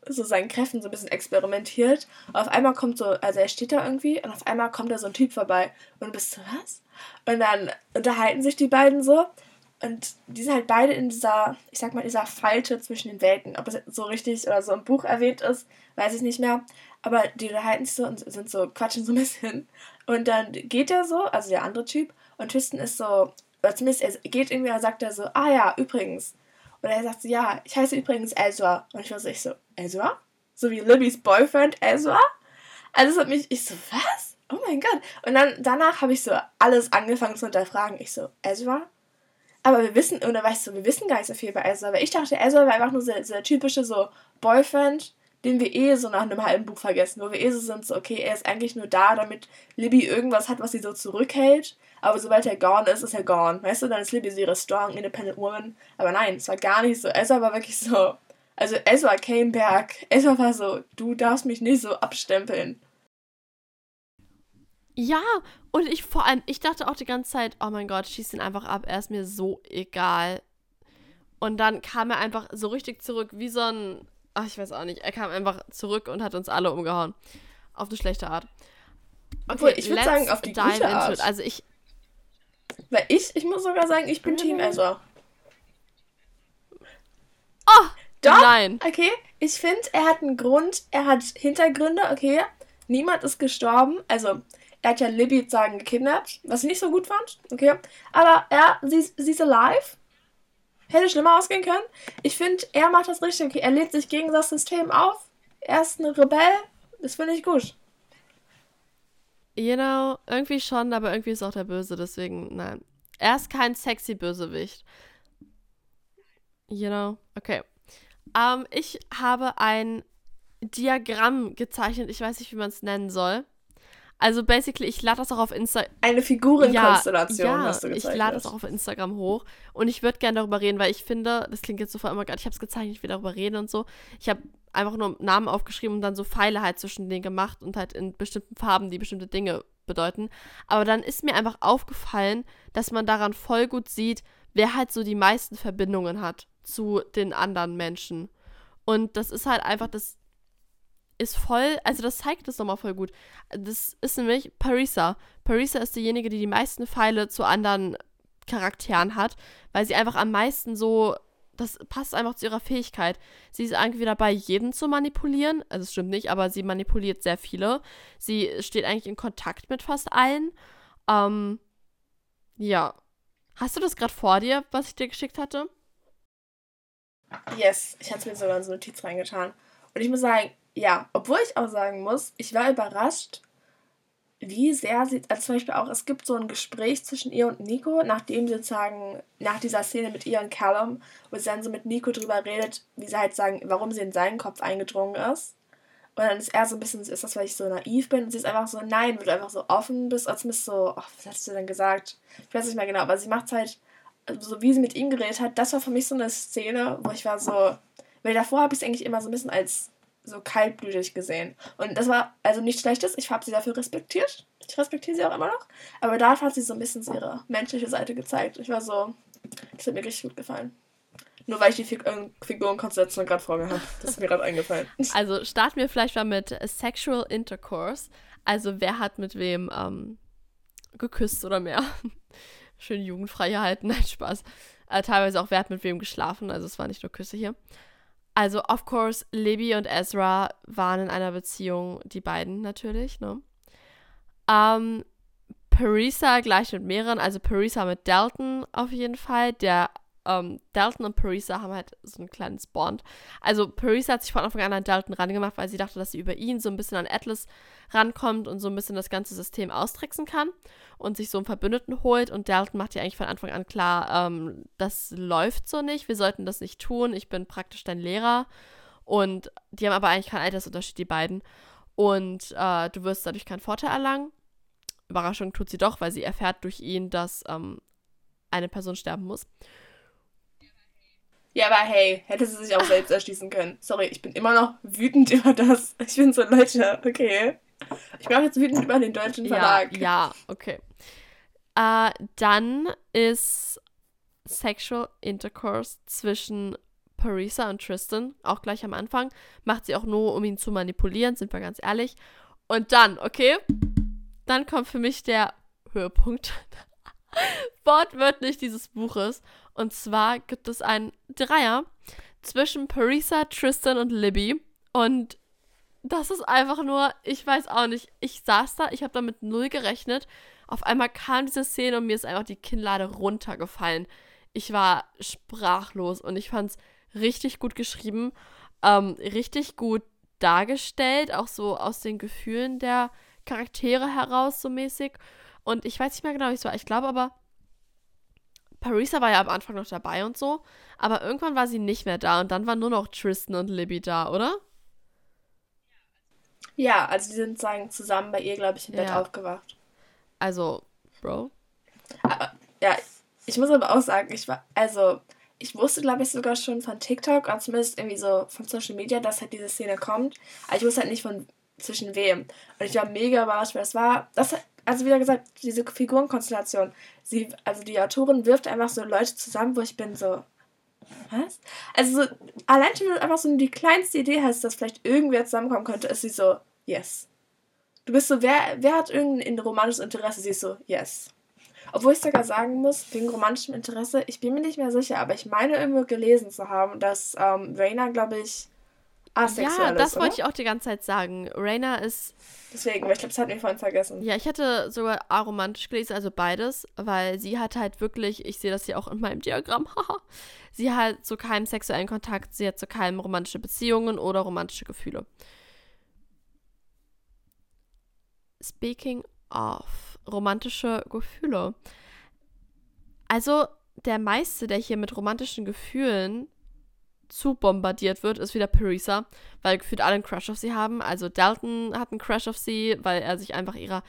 so seinen Kräften so ein bisschen experimentiert. Auf einmal kommt so, also er steht da irgendwie und auf einmal kommt da so ein Typ vorbei und du bist so, was? Und dann unterhalten sich die beiden so und die sind halt beide in dieser, ich sag mal, dieser Falte zwischen den Welten. Ob es so richtig oder so im Buch erwähnt ist, weiß ich nicht mehr. Aber die unterhalten sich so und sind so, quatschen so ein bisschen. Und dann geht er so, also der andere Typ, und Tristan ist so, oder zumindest er geht irgendwie und sagt er so, ah ja, übrigens. Und er sagt so, ja, ich heiße übrigens Ezra. Und ich war so, ich so, Ezra? So wie Libbys Boyfriend Ezra? Also es hat mich, ich so, was? Oh mein Gott. Und dann danach habe ich so alles angefangen zu hinterfragen. Ich so, Ezra? Aber wir wissen, oder weißt du, wir wissen gar nicht so viel bei Ezra, weil ich dachte, Ezra war einfach nur so der typische so Boyfriend, den wir eh so nach einem halben Buch vergessen, wo wir eh so sind, so, okay, er ist eigentlich nur da, damit Libby irgendwas hat, was sie so zurückhält. Aber sobald er gone ist, ist er gone. Weißt du, dann ist Libby so ihre strong, independent woman. Aber nein, es war gar nicht so. Ezra war wirklich so. Also Ezra came back. Ezra war so, du darfst mich nicht so abstempeln. Ja, und ich vor allem, ich dachte auch die ganze Zeit, oh mein Gott, schieß ihn einfach ab, er ist mir so egal. Und dann kam er einfach so richtig zurück, wie so ein Ach, ich weiß auch nicht. Er kam einfach zurück und hat uns alle umgehauen. Auf eine schlechte Art. Okay, Obwohl, ich würde sagen, auf die gute Art. Also ich. Weil ich, ich muss sogar sagen, ich bin Team Ezra. Oh! Doch, nein. Okay, ich finde, er hat einen Grund, er hat Hintergründe, okay. Niemand ist gestorben. Also, er hat ja Libby sozusagen gekidnappt, was ich nicht so gut fand, okay. Aber sie, sie ist alive. Hätte schlimmer ausgehen können. Ich finde, er macht das richtig. Er lädt sich gegen das System auf. Er ist ein Rebell. Das finde ich gut. Know, irgendwie schon, aber irgendwie ist auch der Böse, deswegen, nein. Er ist kein sexy Bösewicht. Know, okay. Ähm, ich habe ein Diagramm gezeichnet. Ich weiß nicht, wie man es nennen soll. Also basically, ich lade das auch auf Instagram. Eine Figurenkonstellation ja, ja, hast du gezeichnet. Ich lade das auch auf Instagram hoch. Und ich würde gerne darüber reden, weil ich finde, das klingt jetzt so vor immer gerade, ich habe es gezeichnet, ich will darüber reden und so. Ich habe einfach nur Namen aufgeschrieben und dann so Pfeile halt zwischen denen gemacht und halt in bestimmten Farben, die bestimmte Dinge bedeuten. Aber dann ist mir einfach aufgefallen, dass man daran voll gut sieht, wer halt so die meisten Verbindungen hat zu den anderen Menschen. Und das ist halt einfach, das ist voll, also das zeigt das nochmal voll gut. Das ist nämlich Parisa. Parisa ist diejenige, die die meisten Pfeile zu anderen Charakteren hat, weil sie einfach am meisten so, das passt einfach zu ihrer Fähigkeit. Sie ist irgendwie dabei, jeden zu manipulieren. Also es stimmt nicht, aber sie manipuliert sehr viele. Sie steht eigentlich in Kontakt mit fast allen. Ähm, ja. Hast du das gerade vor dir, was ich dir geschickt hatte? Yes, ich hatte mir sogar in so eine Notiz reingetan. Und ich muss sagen, ja, obwohl ich auch sagen muss, ich war überrascht, wie sehr sie, also zum Beispiel auch, es gibt so ein Gespräch zwischen ihr und Nico, nachdem sie sozusagen, nach dieser Szene mit ihr und Callum, wo sie dann so mit Nico drüber redet, wie sie halt sagen, warum sie in seinen Kopf eingedrungen ist. Und dann ist er so ein bisschen, ist das, weil ich so naiv bin? Und sie ist einfach so, nein, weil du einfach so offen bist, als zumindest so, ach, was hast du denn gesagt? Ich weiß nicht mehr genau, aber sie macht halt, so wie sie mit ihm geredet hat, das war für mich so eine Szene, wo ich war so, weil davor habe ich es eigentlich immer so ein bisschen als so kaltblütig gesehen. Und das war also nichts Schlechtes. Ich habe sie dafür respektiert. Ich respektiere sie auch immer noch. Aber da hat sie so ein bisschen ihre menschliche Seite gezeigt. Ich war so, das hat mir richtig gut gefallen. Nur weil ich die Fig Figurenkonstellation gerade vor mir habe. Das ist mir gerade eingefallen. Also starten wir vielleicht mal mit Sexual Intercourse. Also wer hat mit wem ähm, geküsst oder mehr. Schön jugendfrei halten, nein, Spaß. Äh, teilweise auch wer hat mit wem geschlafen. Also es war nicht nur Küsse hier. Also, of course, Libby und Ezra waren in einer Beziehung, die beiden natürlich, ne? Ähm, Parisa gleich mit mehreren, also Parisa mit Dalton auf jeden Fall, der ähm, Dalton und Parisa haben halt so ein kleines Bond. Also Parisa hat sich von Anfang an an Dalton rangemacht, weil sie dachte, dass sie über ihn so ein bisschen an Atlas rankommt und so ein bisschen das ganze System austricksen kann und sich so einen Verbündeten holt. Und Dalton macht ihr eigentlich von Anfang an klar, ähm, das läuft so nicht, wir sollten das nicht tun, ich bin praktisch dein Lehrer. Und die haben aber eigentlich keinen Altersunterschied, die beiden. Und äh, du wirst dadurch keinen Vorteil erlangen. Überraschung tut sie doch, weil sie erfährt durch ihn, dass ähm, eine Person sterben muss. Ja, aber hey, hätte sie sich auch selbst erschließen können. Sorry, ich bin immer noch wütend über das. Ich bin so, Leute, okay. Ich bin auch jetzt wütend über den deutschen Verlag. Ja, ja okay. Äh, dann ist Sexual Intercourse zwischen Parisa und Tristan, auch gleich am Anfang. Macht sie auch nur, um ihn zu manipulieren, sind wir ganz ehrlich. Und dann, okay, dann kommt für mich der Höhepunkt wortwörtlich dieses Buches. Und zwar gibt es einen Dreier zwischen Parisa, Tristan und Libby. Und das ist einfach nur, ich weiß auch nicht, ich saß da, ich habe damit null gerechnet. Auf einmal kam diese Szene und mir ist einfach die Kinnlade runtergefallen. Ich war sprachlos und ich fand es richtig gut geschrieben, ähm, richtig gut dargestellt, auch so aus den Gefühlen der Charaktere heraus, so mäßig. Und ich weiß nicht mehr genau, wie es war. Ich glaube aber, Parisa war ja am Anfang noch dabei und so, aber irgendwann war sie nicht mehr da und dann waren nur noch Tristan und Libby da, oder? Ja, also die sind sagen zusammen bei ihr, glaube ich, im Bett aufgewacht. Also, Bro. Aber, ja, ich muss aber auch sagen, ich war, also, ich wusste, glaube ich, sogar schon von TikTok, oder zumindest irgendwie so von Social Media, dass halt diese Szene kommt. Aber ich wusste halt nicht von zwischen wem. Und ich war mega überrascht, weil das war, das, also wieder gesagt, diese Figurenkonstellation. Sie, also die Autorin wirft einfach so Leute zusammen, wo ich bin so, was? Also so, allein schon einfach so die kleinste Idee hast, dass vielleicht irgendwer zusammenkommen könnte, ist sie so, yes. Du bist so, wer, wer hat irgendein romantisches Interesse? Sie ist so, yes. Obwohl ich sogar sagen muss, wegen romantischem Interesse, ich bin mir nicht mehr sicher, aber ich meine irgendwo gelesen zu haben, dass ähm, Raina, glaube ich, asexuell ja, das wollte ich auch die ganze Zeit sagen. Raina ist. Deswegen, weil ich glaube, das hat mich vorhin vergessen. Ja, ich hätte sogar aromantisch gelesen, also beides, weil sie hat halt wirklich, ich sehe das hier auch in meinem Diagramm, haha, sie hat zu keinem sexuellen Kontakt, sie hat zu keinem romantische Beziehungen oder romantische Gefühle. Speaking of romantische Gefühle. Also, der meiste, der hier mit romantischen Gefühlen zu bombardiert wird, ist wieder Parisa, weil gefühlt alle einen Crush auf sie haben. Also Dalton hat einen Crush auf sie, weil er sich einfach ihrer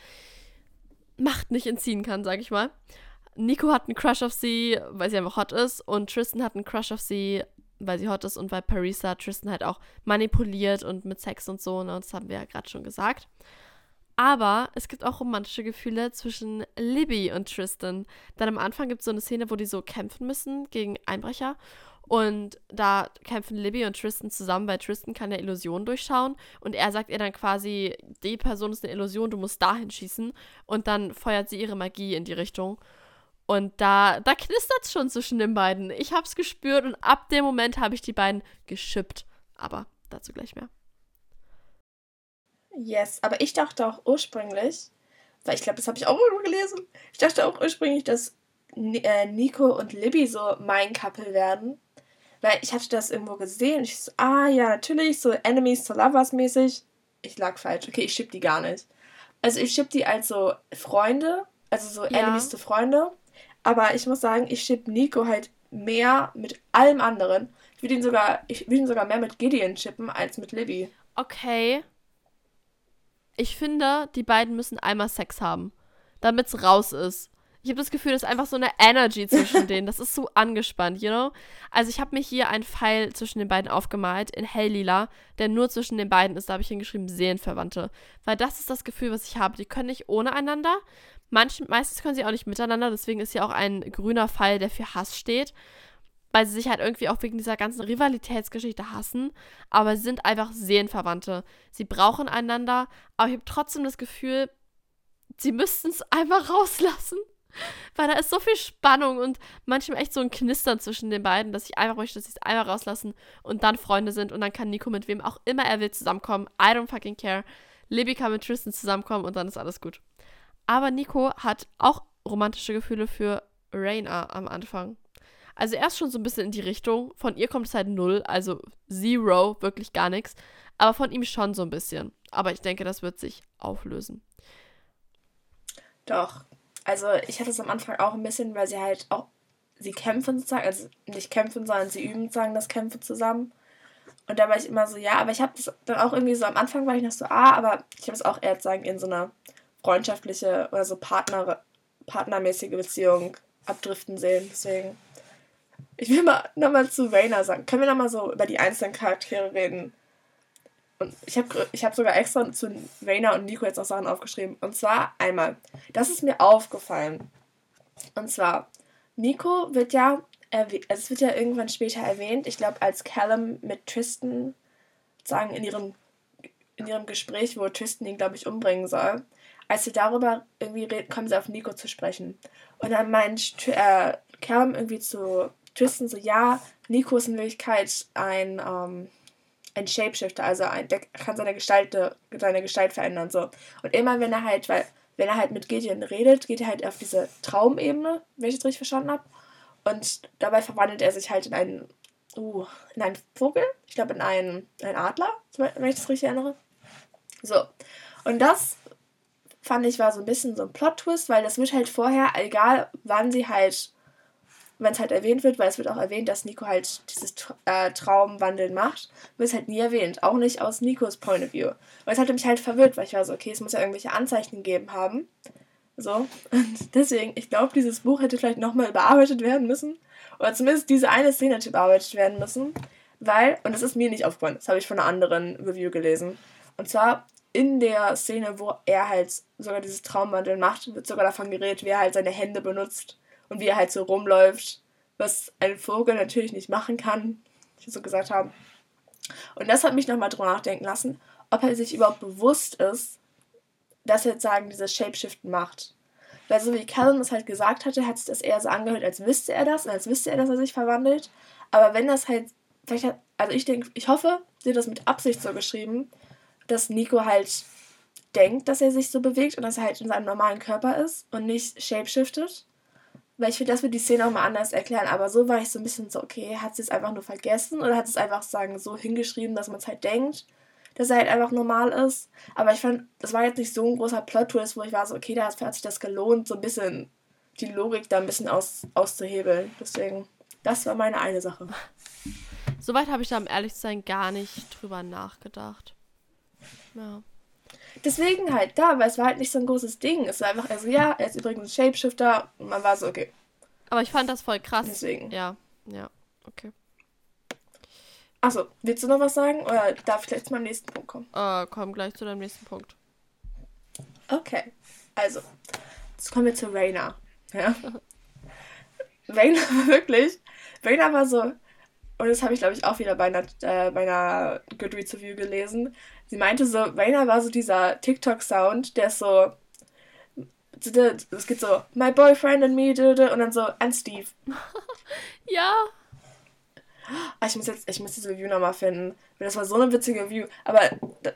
Macht nicht entziehen kann, sag ich mal. Nico hat einen Crush auf sie, weil sie einfach hot ist. Und Tristan hat einen Crush auf sie, weil sie hot ist und weil Parisa Tristan halt auch manipuliert und mit Sex und so. Ne? Das haben wir ja gerade schon gesagt. Aber es gibt auch romantische Gefühle zwischen Libby und Tristan. Dann am Anfang gibt es so eine Szene, wo die so kämpfen müssen gegen Einbrecher. Und da kämpfen Libby und Tristan zusammen, weil Tristan kann eine Illusion durchschauen. Und er sagt ihr dann quasi, die Person ist eine Illusion, du musst dahin schießen. Und dann feuert sie ihre Magie in die Richtung. Und da, da knistert es schon zwischen den beiden. Ich habe es gespürt und ab dem Moment habe ich die beiden geschippt. Aber dazu gleich mehr. Yes, aber ich dachte auch ursprünglich, weil ich glaube, das habe ich auch irgendwo gelesen, ich dachte auch ursprünglich, dass äh, Nico und Libby so mein Couple werden. Weil ich hatte das irgendwo gesehen und ich so, ah ja, natürlich, so Enemies to Lovers mäßig. Ich lag falsch. Okay, ich schipp die gar nicht. Also ich schipp die als so Freunde, also so ja. Enemies to Freunde. Aber ich muss sagen, ich schipp Nico halt mehr mit allem anderen. Ich würde ihn sogar, ich würde ihn sogar mehr mit Gideon chippen als mit Libby. Okay. Ich finde, die beiden müssen einmal Sex haben, damit es raus ist. Ich habe das Gefühl, das ist einfach so eine Energy zwischen denen. Das ist so angespannt, you know? Also ich habe mir hier einen Pfeil zwischen den beiden aufgemalt in helllila, der nur zwischen den beiden ist. Da habe ich hingeschrieben Seelenverwandte. Weil das ist das Gefühl, was ich habe. Die können nicht ohne einander. Manch, meistens können sie auch nicht miteinander. Deswegen ist hier auch ein grüner Pfeil, der für Hass steht. Weil sie sich halt irgendwie auch wegen dieser ganzen Rivalitätsgeschichte hassen. Aber sie sind einfach Seelenverwandte. Sie brauchen einander. Aber ich habe trotzdem das Gefühl, sie müssten es einfach rauslassen. Weil da ist so viel Spannung und manchmal echt so ein Knistern zwischen den beiden, dass ich einfach möchte, dass sie es einmal rauslassen und dann Freunde sind und dann kann Nico mit wem auch immer er will zusammenkommen. I don't fucking care. Libby kann mit Tristan zusammenkommen und dann ist alles gut. Aber Nico hat auch romantische Gefühle für Raina am Anfang. Also erst schon so ein bisschen in die Richtung. Von ihr kommt es halt null, also zero, wirklich gar nichts. Aber von ihm schon so ein bisschen. Aber ich denke, das wird sich auflösen. Doch, also ich hatte es am Anfang auch ein bisschen, weil sie halt auch, sie kämpfen sozusagen, also nicht kämpfen, sondern sie üben sozusagen das Kämpfe zusammen. Und da war ich immer so, ja, aber ich habe das dann auch irgendwie so, am Anfang war ich noch so, ah, aber ich habe es auch eher sagen in so einer freundschaftliche oder so Partner, partnermäßige Beziehung abdriften sehen. Deswegen. Ich will mal nochmal zu Rainer sagen. Können wir nochmal so über die einzelnen Charaktere reden? Und ich habe ich hab sogar extra zu Rainer und Nico jetzt auch Sachen aufgeschrieben. Und zwar einmal, das ist mir aufgefallen. Und zwar, Nico wird ja, also es wird ja irgendwann später erwähnt, ich glaube, als Callum mit Tristan sagen in ihrem, in ihrem Gespräch, wo Tristan ihn, glaube ich, umbringen soll, als sie darüber irgendwie reden, kommen sie auf Nico zu sprechen. Und dann meint äh, Callum irgendwie zu Tristan so, ja, Nico ist in Wirklichkeit ein, ähm, ein Shapeshifter, also ein, der kann seine Gestalt, seine Gestalt verändern. So. Und immer wenn er halt, weil wenn er halt mit Gideon redet, geht er halt auf diese Traumebene, wenn ich das richtig verstanden habe. Und dabei verwandelt er sich halt in einen, uh, in einen Vogel, ich glaube in einen, einen Adler, wenn ich das richtig erinnere. So. Und das fand ich war so ein bisschen so ein Plot-Twist, weil das wird halt vorher, egal wann sie halt wenn es halt erwähnt wird, weil es wird auch erwähnt, dass Nico halt dieses äh, Traumwandeln macht, wird es halt nie erwähnt. Auch nicht aus Nikos Point of View. Und es hatte mich halt verwirrt, weil ich war so, okay, es muss ja irgendwelche Anzeichen gegeben haben. So. Und deswegen, ich glaube, dieses Buch hätte vielleicht nochmal überarbeitet werden müssen. Oder zumindest diese eine Szene hätte überarbeitet werden müssen. Weil, und das ist mir nicht aufgefallen, das habe ich von einer anderen Review gelesen. Und zwar in der Szene, wo er halt sogar dieses Traumwandeln macht, wird sogar davon geredet, wie er halt seine Hände benutzt und wie er halt so rumläuft, was ein Vogel natürlich nicht machen kann, wie ich so gesagt habe. Und das hat mich nochmal drüber nachdenken lassen, ob er sich überhaupt bewusst ist, dass er jetzt sagen, dieses Shapeshiften macht. Weil so wie Callum es halt gesagt hatte, hat sich das eher so angehört, als wüsste er das als wüsste er, dass er sich verwandelt. Aber wenn das halt, vielleicht hat, also ich denke, ich hoffe, sie hat das mit Absicht so geschrieben, dass Nico halt denkt, dass er sich so bewegt und dass er halt in seinem normalen Körper ist und nicht shapeshiftet. Weil ich finde, das wird die Szene auch mal anders erklären. Aber so war ich so ein bisschen so, okay, hat sie es einfach nur vergessen oder hat es einfach sagen so hingeschrieben, dass man es halt denkt, dass er halt einfach normal ist. Aber ich fand, das war jetzt nicht so ein großer Plot-Twist, wo ich war so, okay, da hat sich das gelohnt, so ein bisschen die Logik da ein bisschen aus, auszuhebeln. Deswegen, das war meine eine Sache. Soweit habe ich da, um ehrlich zu sein, gar nicht drüber nachgedacht. Ja. Deswegen halt da, weil es war halt nicht so ein großes Ding. Es war einfach, also ja, er ist übrigens ein Shapeshifter und man war so, okay. Aber ich fand das voll krass. Deswegen. Ja, ja, okay. Achso, willst du noch was sagen oder darf ich gleich zu meinem nächsten Punkt kommen? Äh, komm gleich zu deinem nächsten Punkt. Okay, also, jetzt kommen wir zu Raina. Ja. Raina war wirklich, Raina war so, und das habe ich glaube ich auch wieder bei einer, äh, bei einer Goodreads Review gelesen. Sie meinte so, Raina war so dieser TikTok-Sound, der ist so. Es geht so, my boyfriend and me, und dann so, and Steve. ja. Ah, ich muss jetzt, ich muss diese Review nochmal finden. Das war so eine witzige Review. Aber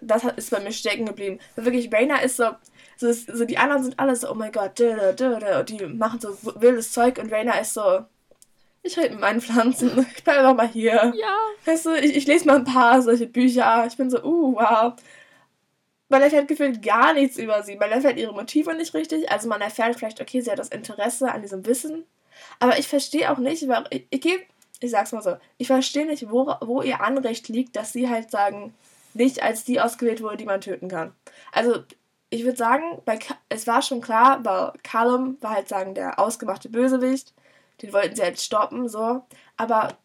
das ist bei mir stecken geblieben. Wirklich, Raina ist so, so, so, die anderen sind alle so, oh mein Gott, und die machen so wildes Zeug und Raina ist so, ich rede mit meinen Pflanzen. Ich bleibe einfach mal hier. Ja. Weißt du, ich, ich lese mal ein paar solche Bücher. Ich bin so, uh, wow. Man erfährt gefühlt gar nichts über sie. Man erfährt ihre Motive nicht richtig. Also man erfährt vielleicht, okay, sie hat das Interesse an diesem Wissen. Aber ich verstehe auch nicht, weil ich, ich gebe, ich sag's mal so, ich verstehe nicht, wo, wo ihr Anrecht liegt, dass sie halt sagen, nicht als die ausgewählt wurde, die man töten kann. Also ich würde sagen, bei, es war schon klar, weil Callum war halt sagen der ausgemachte Bösewicht den wollten sie halt stoppen, so. Aber,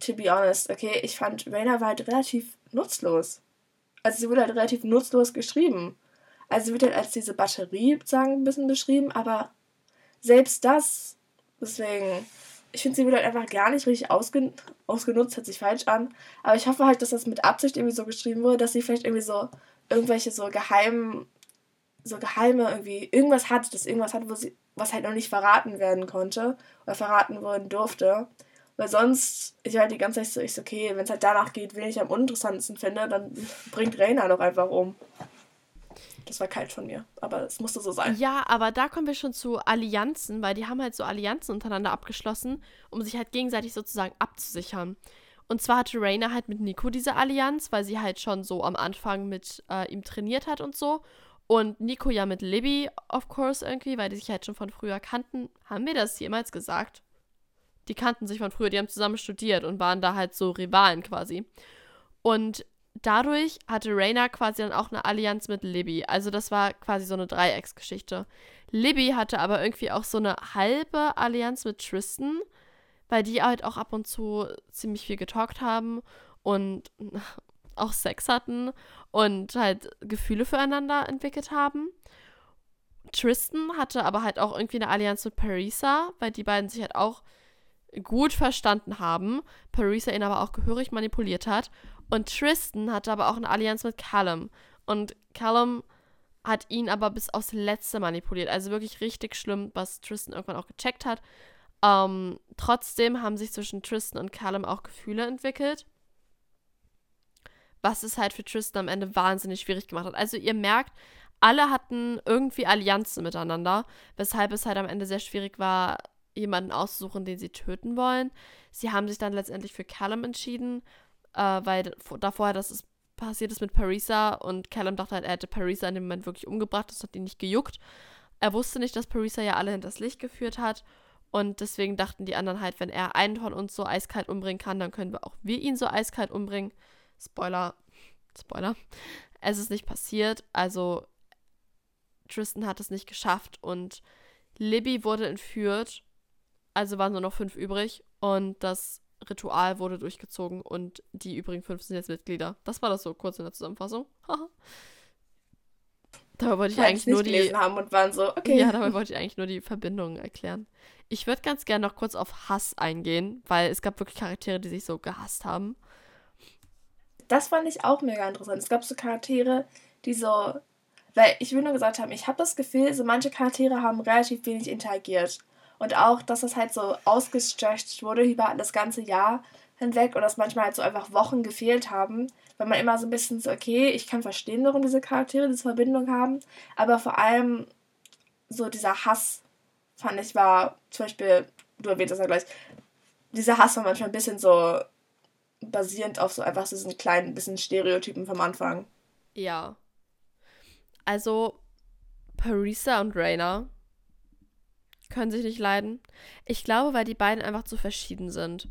to be honest, okay, ich fand, Rainer war halt relativ nutzlos. Also sie wurde halt relativ nutzlos geschrieben. Also sie wird halt als diese Batterie, sagen, ein bisschen beschrieben, aber selbst das, deswegen, ich finde, sie wird halt einfach gar nicht richtig ausgen ausgenutzt, hört sich falsch an. Aber ich hoffe halt, dass das mit Absicht irgendwie so geschrieben wurde, dass sie vielleicht irgendwie so irgendwelche so geheimen, so geheime irgendwie, irgendwas hat, dass irgendwas hat, wo sie was halt noch nicht verraten werden konnte oder verraten worden durfte. Weil sonst, ich halt die ganze Zeit so, ich so, okay, wenn es halt danach geht, wen ich am uninteressantesten finde, dann bringt Reina doch einfach um. Das war kalt von mir, aber es musste so sein. Ja, aber da kommen wir schon zu Allianzen, weil die haben halt so Allianzen untereinander abgeschlossen, um sich halt gegenseitig sozusagen abzusichern. Und zwar hatte Reina halt mit Nico diese Allianz, weil sie halt schon so am Anfang mit äh, ihm trainiert hat und so. Und Nico ja mit Libby, of course, irgendwie, weil die sich halt schon von früher kannten. Haben wir das jemals gesagt? Die kannten sich von früher, die haben zusammen studiert und waren da halt so Rivalen quasi. Und dadurch hatte Raina quasi dann auch eine Allianz mit Libby. Also das war quasi so eine Dreiecksgeschichte. Libby hatte aber irgendwie auch so eine halbe Allianz mit Tristan, weil die halt auch ab und zu ziemlich viel getalkt haben und auch Sex hatten und halt Gefühle füreinander entwickelt haben. Tristan hatte aber halt auch irgendwie eine Allianz mit Parisa, weil die beiden sich halt auch gut verstanden haben. Parisa ihn aber auch gehörig manipuliert hat. Und Tristan hatte aber auch eine Allianz mit Callum. Und Callum hat ihn aber bis aufs Letzte manipuliert. Also wirklich richtig schlimm, was Tristan irgendwann auch gecheckt hat. Ähm, trotzdem haben sich zwischen Tristan und Callum auch Gefühle entwickelt. Was es halt für Tristan am Ende wahnsinnig schwierig gemacht hat. Also ihr merkt, alle hatten irgendwie Allianzen miteinander, weshalb es halt am Ende sehr schwierig war, jemanden auszusuchen, den sie töten wollen. Sie haben sich dann letztendlich für Callum entschieden, äh, weil davor das ist, passiert ist mit Parisa und Callum dachte halt, er hätte Parisa in dem Moment wirklich umgebracht. Das hat ihn nicht gejuckt. Er wusste nicht, dass Parisa ja alle hinters Licht geführt hat. Und deswegen dachten die anderen halt, wenn er einen von uns so eiskalt umbringen kann, dann können wir auch wir ihn so eiskalt umbringen. Spoiler, Spoiler. Es ist nicht passiert. Also Tristan hat es nicht geschafft und Libby wurde entführt. Also waren nur noch fünf übrig und das Ritual wurde durchgezogen und die übrigen fünf sind jetzt Mitglieder. Das war das so kurz in der Zusammenfassung. dabei wollte ich Weil eigentlich nur die haben und waren so, okay. Ja, dabei wollte ich eigentlich nur die Verbindungen erklären. Ich würde ganz gerne noch kurz auf Hass eingehen, weil es gab wirklich Charaktere, die sich so gehasst haben. Das fand ich auch mega interessant. Es gab so Charaktere, die so weil ich will nur gesagt haben, ich habe das Gefühl, so manche Charaktere haben relativ wenig interagiert. Und auch, dass das halt so ausgestretcht wurde über das ganze Jahr hinweg und dass manchmal halt so einfach Wochen gefehlt haben, weil man immer so ein bisschen so, okay, ich kann verstehen, warum diese Charaktere diese Verbindung haben, aber vor allem so dieser Hass, fand ich, war zum Beispiel, du erwähnst das ja gleich, dieser Hass war manchmal ein bisschen so basierend auf so einfach so diesen kleinen bisschen Stereotypen vom Anfang. Ja. Also, Parisa und Raina können sich nicht leiden. Ich glaube, weil die beiden einfach zu verschieden sind.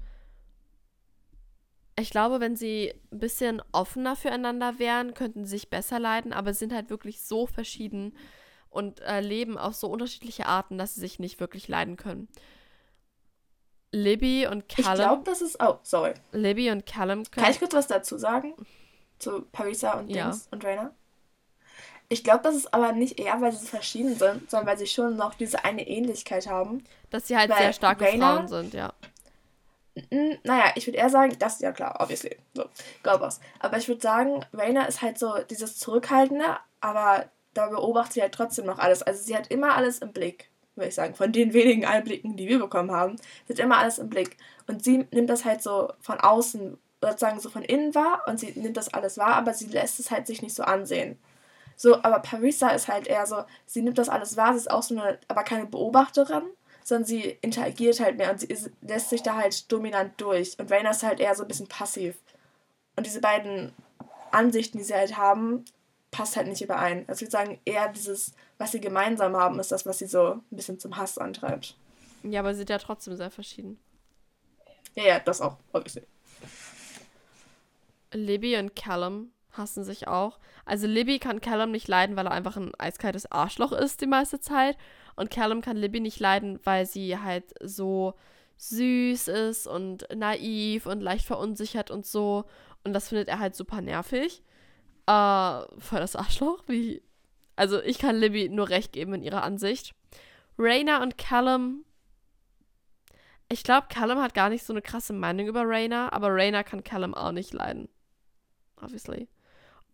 Ich glaube, wenn sie ein bisschen offener füreinander wären, könnten sie sich besser leiden, aber sind halt wirklich so verschieden und äh, leben auf so unterschiedliche Arten, dass sie sich nicht wirklich leiden können. Libby und Callum. Ich glaube, das ist. Oh, sorry. Libby und Callum können. Kann ich kurz was dazu sagen? Zu Parisa und Dings ja. und Rainer? Ich glaube, das ist aber nicht eher, weil sie so verschieden sind, sondern weil sie schon noch diese eine Ähnlichkeit haben. Dass sie halt sehr starke Rainer, Frauen sind, ja. Naja, ich würde eher sagen, das ist ja klar, obviously. So, Girlboss. Aber ich würde sagen, Raina ist halt so dieses Zurückhaltende, aber da beobachtet sie halt trotzdem noch alles. Also sie hat immer alles im Blick, würde ich sagen. Von den wenigen Einblicken, die wir bekommen haben, hat immer alles im Blick. Und sie nimmt das halt so von außen, sozusagen so von innen wahr und sie nimmt das alles wahr, aber sie lässt es halt sich nicht so ansehen. So, aber Parisa ist halt eher so, sie nimmt das alles wahr, sie ist auch so eine, aber keine Beobachterin, sondern sie interagiert halt mehr und sie ist, lässt sich da halt dominant durch. Und Raina ist halt eher so ein bisschen passiv. Und diese beiden Ansichten, die sie halt haben, passt halt nicht überein. Also ich würde sagen, eher dieses, was sie gemeinsam haben, ist das, was sie so ein bisschen zum Hass antreibt. Ja, aber sie sind ja trotzdem sehr verschieden. Ja, ja, das auch, obviously. Libby und Callum hassen sich auch. Also Libby kann Callum nicht leiden, weil er einfach ein eiskaltes Arschloch ist die meiste Zeit. Und Callum kann Libby nicht leiden, weil sie halt so süß ist und naiv und leicht verunsichert und so. Und das findet er halt super nervig. Äh, voll das Arschloch. Wie. Also ich kann Libby nur recht geben in ihrer Ansicht. Raina und Callum. Ich glaube, Callum hat gar nicht so eine krasse Meinung über Raina, aber Raina kann Callum auch nicht leiden. Obviously.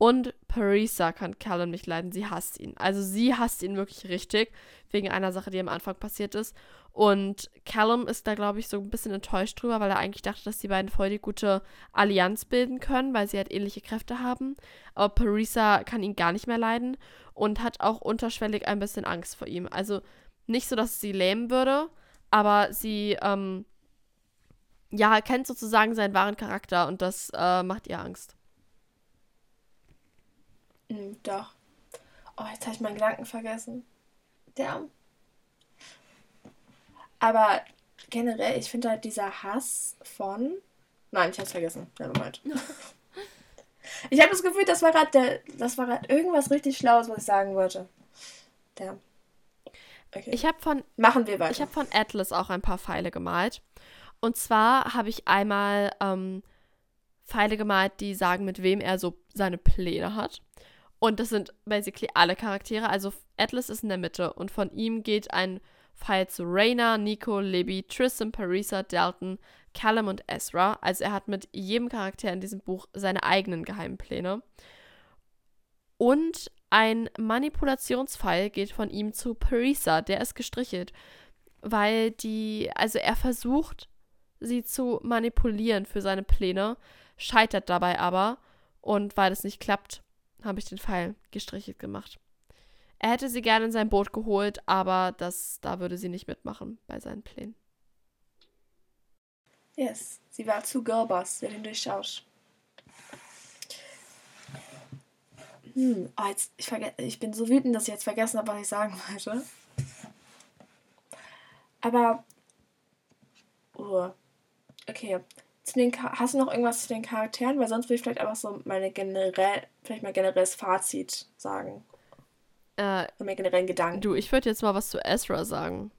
Und Parisa kann Callum nicht leiden. Sie hasst ihn. Also sie hasst ihn wirklich richtig. Wegen einer Sache, die am Anfang passiert ist. Und Callum ist da, glaube ich, so ein bisschen enttäuscht drüber, weil er eigentlich dachte, dass die beiden voll die gute Allianz bilden können, weil sie halt ähnliche Kräfte haben. Aber Parisa kann ihn gar nicht mehr leiden und hat auch unterschwellig ein bisschen Angst vor ihm. Also nicht so, dass sie lähmen würde, aber sie, ähm, ja, kennt sozusagen seinen wahren Charakter und das äh, macht ihr Angst. Mhm, doch. Oh, jetzt habe ich meinen Gedanken vergessen. Der. Aber generell, ich finde halt dieser Hass von. Nein, ich habe es vergessen. Nevermind. Ich habe das Gefühl, das war gerade das war gerade irgendwas richtig Schlaues, was ich sagen wollte. Der. Okay. Ich habe von machen wir weiter. Ich habe von Atlas auch ein paar Pfeile gemalt. Und zwar habe ich einmal ähm, Pfeile gemalt, die sagen, mit wem er so seine Pläne hat. Und das sind basically alle Charaktere. Also Atlas ist in der Mitte und von ihm geht ein Pfeil zu Raina, Nico, Libby, Tristan, Parisa, Dalton, Callum und Ezra. Also er hat mit jedem Charakter in diesem Buch seine eigenen geheimen Pläne. Und ein Manipulationspfeil geht von ihm zu Parisa, der ist gestrichelt, weil die, also er versucht, sie zu manipulieren für seine Pläne, scheitert dabei aber und weil es nicht klappt, habe ich den Pfeil gestrichelt gemacht. Er hätte sie gerne in sein Boot geholt, aber das, da würde sie nicht mitmachen bei seinen Plänen. Yes, sie war zu sie hat ihn durchschaut. Hm, oh, jetzt, ich, ich bin so wütend, dass ich jetzt vergessen habe, was ich sagen wollte. Aber. Oh, okay. Zu den, hast du noch irgendwas zu den Charakteren? Weil sonst würde ich vielleicht einfach so meine generell, vielleicht mal generelles Fazit sagen. Äh, mein generellen Gedanken. Du, ich würde jetzt mal was zu Ezra sagen.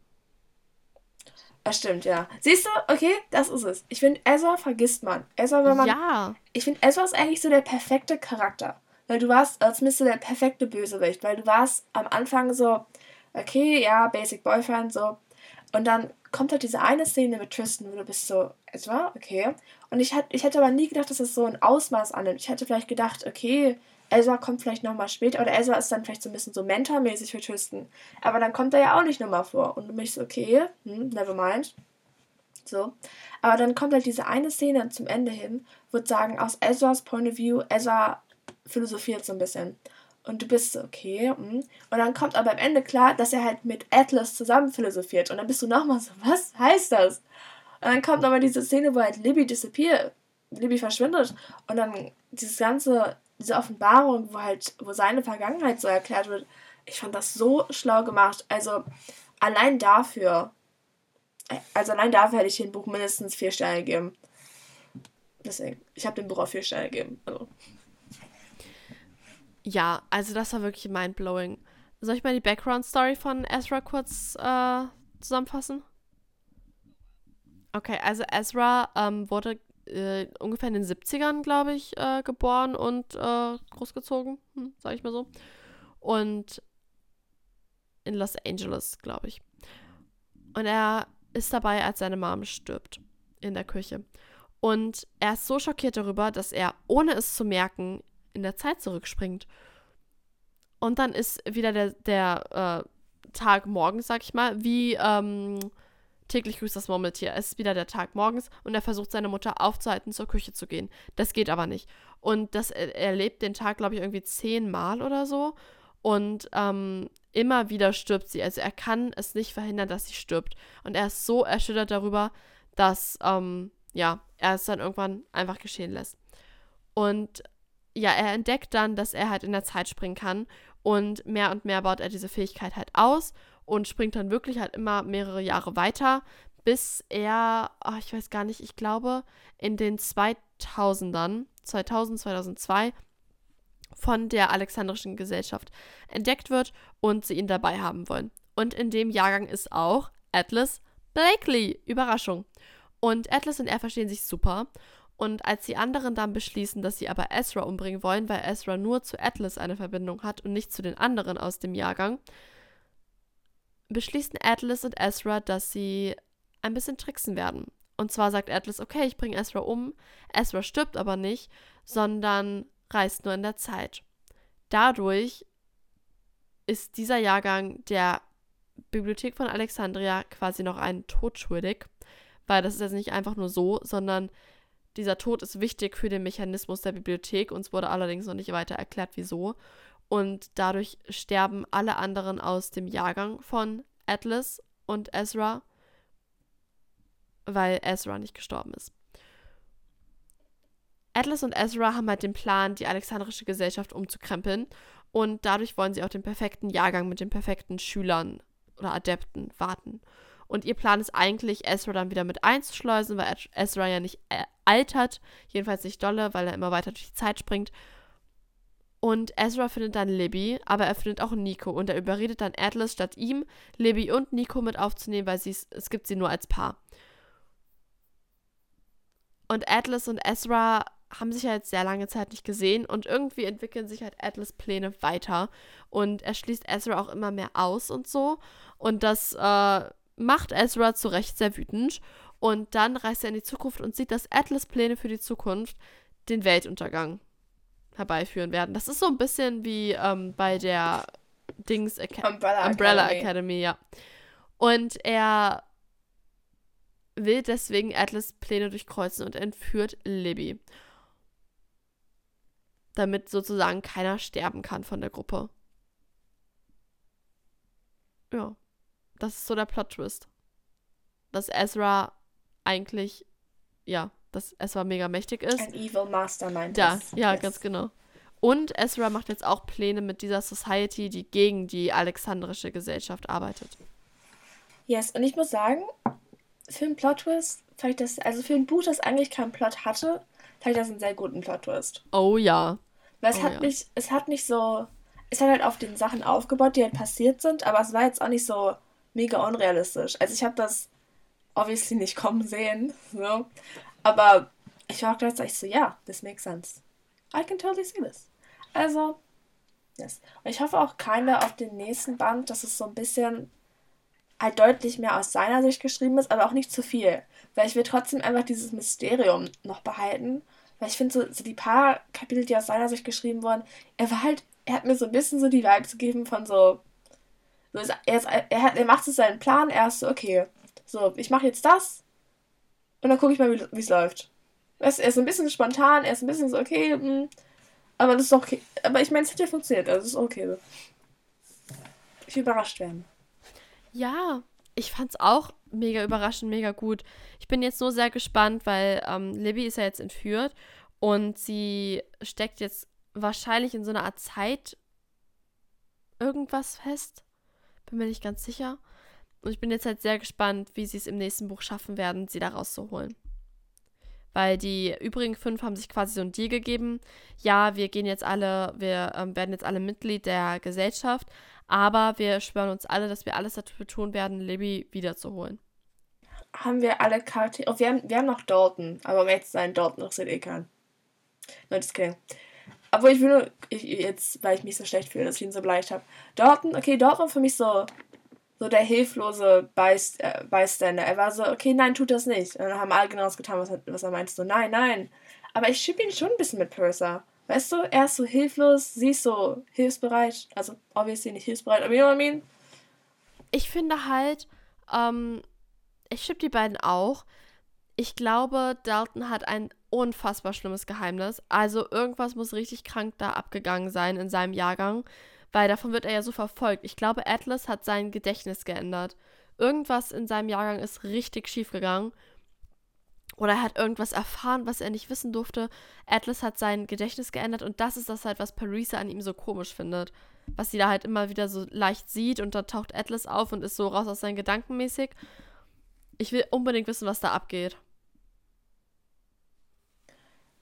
Das stimmt, ja. Siehst du, okay, das ist es. Ich finde, Ezra vergisst man. Ezra, wenn man. Ja. Ich finde, Ezra ist eigentlich so der perfekte Charakter. Weil du warst, als müsste der perfekte Bösewicht. Weil du warst am Anfang so, okay, ja, Basic Boyfriend, so. Und dann kommt halt diese eine Szene mit Tristan, wo du bist so, Ezra, okay. Und ich, hat, ich hätte aber nie gedacht, dass es so ein Ausmaß annimmt. Ich hätte vielleicht gedacht, okay, Ezra kommt vielleicht nochmal später oder Ezra ist dann vielleicht so ein bisschen so mentormäßig für Tristan. Aber dann kommt er ja auch nicht nochmal vor. Und du bist so, okay, hm, never mind. So. Aber dann kommt halt diese eine Szene zum Ende hin, würde sagen, aus Ezras Point of View, Ezra philosophiert so ein bisschen. Und du bist so, okay. Hm. Und dann kommt aber am Ende klar, dass er halt mit Atlas zusammen philosophiert. Und dann bist du nochmal so, was heißt das? Und dann kommt nochmal diese Szene, wo halt Libby disappear, Libby verschwindet. Und dann dieses ganze diese Offenbarung, wo halt, wo seine Vergangenheit so erklärt wird, ich fand das so schlau gemacht. Also allein dafür, also allein dafür hätte ich dem Buch mindestens vier Sterne gegeben. Deswegen, ich habe dem Buch auch vier Sterne gegeben. Also. Ja, also das war wirklich mindblowing. Soll ich mal die Background-Story von Ezra kurz äh, zusammenfassen? Okay, also Ezra ähm, wurde äh, ungefähr in den 70ern, glaube ich, äh, geboren und äh, großgezogen, hm, sage ich mal so. Und in Los Angeles, glaube ich. Und er ist dabei, als seine Mom stirbt in der Küche. Und er ist so schockiert darüber, dass er, ohne es zu merken, in der Zeit zurückspringt. Und dann ist wieder der, der äh, Tag morgens, sag ich mal, wie ähm, Täglich grüßt das Murmeltier. Es ist wieder der Tag morgens und er versucht seine Mutter aufzuhalten, zur Küche zu gehen. Das geht aber nicht. Und das, er erlebt den Tag, glaube ich, irgendwie zehnmal oder so. Und ähm, immer wieder stirbt sie. Also er kann es nicht verhindern, dass sie stirbt. Und er ist so erschüttert darüber, dass, ähm, ja, er es dann irgendwann einfach geschehen lässt. Und ja, er entdeckt dann, dass er halt in der Zeit springen kann. Und mehr und mehr baut er diese Fähigkeit halt aus und springt dann wirklich halt immer mehrere Jahre weiter, bis er, oh, ich weiß gar nicht, ich glaube in den 2000ern, 2000, 2002, von der Alexandrischen Gesellschaft entdeckt wird und sie ihn dabei haben wollen. Und in dem Jahrgang ist auch Atlas Blakely. Überraschung. Und Atlas und er verstehen sich super. Und als die anderen dann beschließen, dass sie aber Ezra umbringen wollen, weil Ezra nur zu Atlas eine Verbindung hat und nicht zu den anderen aus dem Jahrgang, beschließen Atlas und Ezra, dass sie ein bisschen tricksen werden. Und zwar sagt Atlas, okay, ich bringe Ezra um. Ezra stirbt aber nicht, sondern reist nur in der Zeit. Dadurch ist dieser Jahrgang der Bibliothek von Alexandria quasi noch einen Tod weil das ist jetzt nicht einfach nur so, sondern dieser Tod ist wichtig für den Mechanismus der Bibliothek. Uns wurde allerdings noch nicht weiter erklärt, wieso. Und dadurch sterben alle anderen aus dem Jahrgang von Atlas und Ezra, weil Ezra nicht gestorben ist. Atlas und Ezra haben halt den Plan, die alexandrische Gesellschaft umzukrempeln und dadurch wollen sie auch den perfekten Jahrgang mit den perfekten Schülern oder Adepten warten. Und ihr Plan ist eigentlich, Ezra dann wieder mit einzuschleusen, weil Ezra ja nicht äh, altert, jedenfalls nicht dolle, weil er immer weiter durch die Zeit springt. Und Ezra findet dann Libby, aber er findet auch Nico. Und er überredet dann Atlas statt ihm, Libby und Nico mit aufzunehmen, weil es gibt sie nur als Paar. Und Atlas und Ezra haben sich ja jetzt sehr lange Zeit nicht gesehen und irgendwie entwickeln sich halt Atlas Pläne weiter. Und er schließt Ezra auch immer mehr aus und so. Und das äh, macht Ezra zu Recht sehr wütend und dann reist er in die Zukunft und sieht, dass Atlas Pläne für die Zukunft den Weltuntergang herbeiführen werden. Das ist so ein bisschen wie ähm, bei der Dings Aca Umbrella, Umbrella Academy. Academy, ja. Und er will deswegen Atlas Pläne durchkreuzen und entführt Libby. Damit sozusagen keiner sterben kann von der Gruppe. Ja. Das ist so der Plot-Twist. Dass Ezra eigentlich, ja, dass Ezra mega mächtig ist. Ein evil mastermind. Ja, ist. ja, Yes. ganz genau. Und Ezra macht jetzt auch Pläne mit dieser Society, die gegen die alexandrische Gesellschaft arbeitet. Yes, und ich muss sagen, für einen Plot-Twist, ich das, also für ein Buch, das eigentlich keinen Plot hatte, fand ich das einen sehr guten Plot-Twist. Oh ja. Weil es Oh, hat ja. nicht, es hat nicht so, es hat halt auf den Sachen aufgebaut, die halt passiert sind, aber es war jetzt auch nicht so mega unrealistisch. Also ich habe das obviously nicht kommen sehen, so. Aber ich war auch gleichzeitig so, ja, this makes sense. I can totally see this. Also, yes. Und ich hoffe auch keiner auf den nächsten Band, dass es so ein bisschen halt deutlich mehr aus seiner Sicht geschrieben ist, aber auch nicht zu viel. Weil ich will trotzdem einfach dieses Mysterium noch behalten. Weil ich finde, so, so die paar Kapitel, die aus seiner Sicht geschrieben wurden, er war halt, er hat mir so ein bisschen so die Vibes gegeben von so, so er, ist, er, hat, er macht so seinen Plan, er ist so, okay, so, ich mache jetzt das und dann gucke ich mal, wie es läuft. Weißt, er ist ein bisschen spontan, er ist ein bisschen so, okay, hm, aber das ist okay. Aber ich meine, es hat ja funktioniert, also ist okay. so. Ich überrascht werden. Ja, ich fand's auch mega überraschend, mega gut. Ich bin jetzt nur sehr gespannt, weil ähm, Libby ist ja jetzt entführt und sie steckt jetzt wahrscheinlich in so einer Art Zeit irgendwas fest. Bin mir nicht ganz sicher. Und ich bin jetzt halt sehr gespannt, wie sie es im nächsten Buch schaffen werden, sie da rauszuholen. Weil die übrigen fünf haben sich quasi so ein Deal gegeben. Ja, wir gehen jetzt alle, wir ähm, werden jetzt alle Mitglied der Gesellschaft, aber wir schwören uns alle, dass wir alles dafür tun werden, Libby wiederzuholen. Haben wir alle Charaktere. Oh, wir, haben, wir haben noch Dalton, aber um jetzt sein, Dalton interessiert eh keinen. No, just kidding. Obwohl ich will ich, jetzt, weil ich mich so schlecht fühle, dass ich ihn so beleidigt habe. Dalton, okay, war für mich so, so der hilflose Beist, äh, Bystander. Er war so, okay, nein, tut das nicht. Und dann haben alle genau das getan, was er, was er meinte. So, nein, nein. Aber ich schippe ihn schon ein bisschen mit Purser. Weißt du, er ist so hilflos, sie ist so hilfsbereit. Also, obviously nicht hilfsbereit, aber you know what I mean? Ich finde halt, ähm, ich schipp die beiden auch. Ich glaube, Dalton hat ein unfassbar schlimmes Geheimnis. Also irgendwas muss richtig krank da abgegangen sein in seinem Jahrgang, weil davon wird er ja so verfolgt. Ich glaube, Atlas hat sein Gedächtnis geändert. Irgendwas in seinem Jahrgang ist richtig schief gegangen. Oder er hat irgendwas erfahren, was er nicht wissen durfte. Atlas hat sein Gedächtnis geändert und das ist das halt, was Parisa an ihm so komisch findet. Was sie da halt immer wieder so leicht sieht und dann taucht Atlas auf und ist so raus aus seinen Gedanken mäßig. Ich will unbedingt wissen, was da abgeht.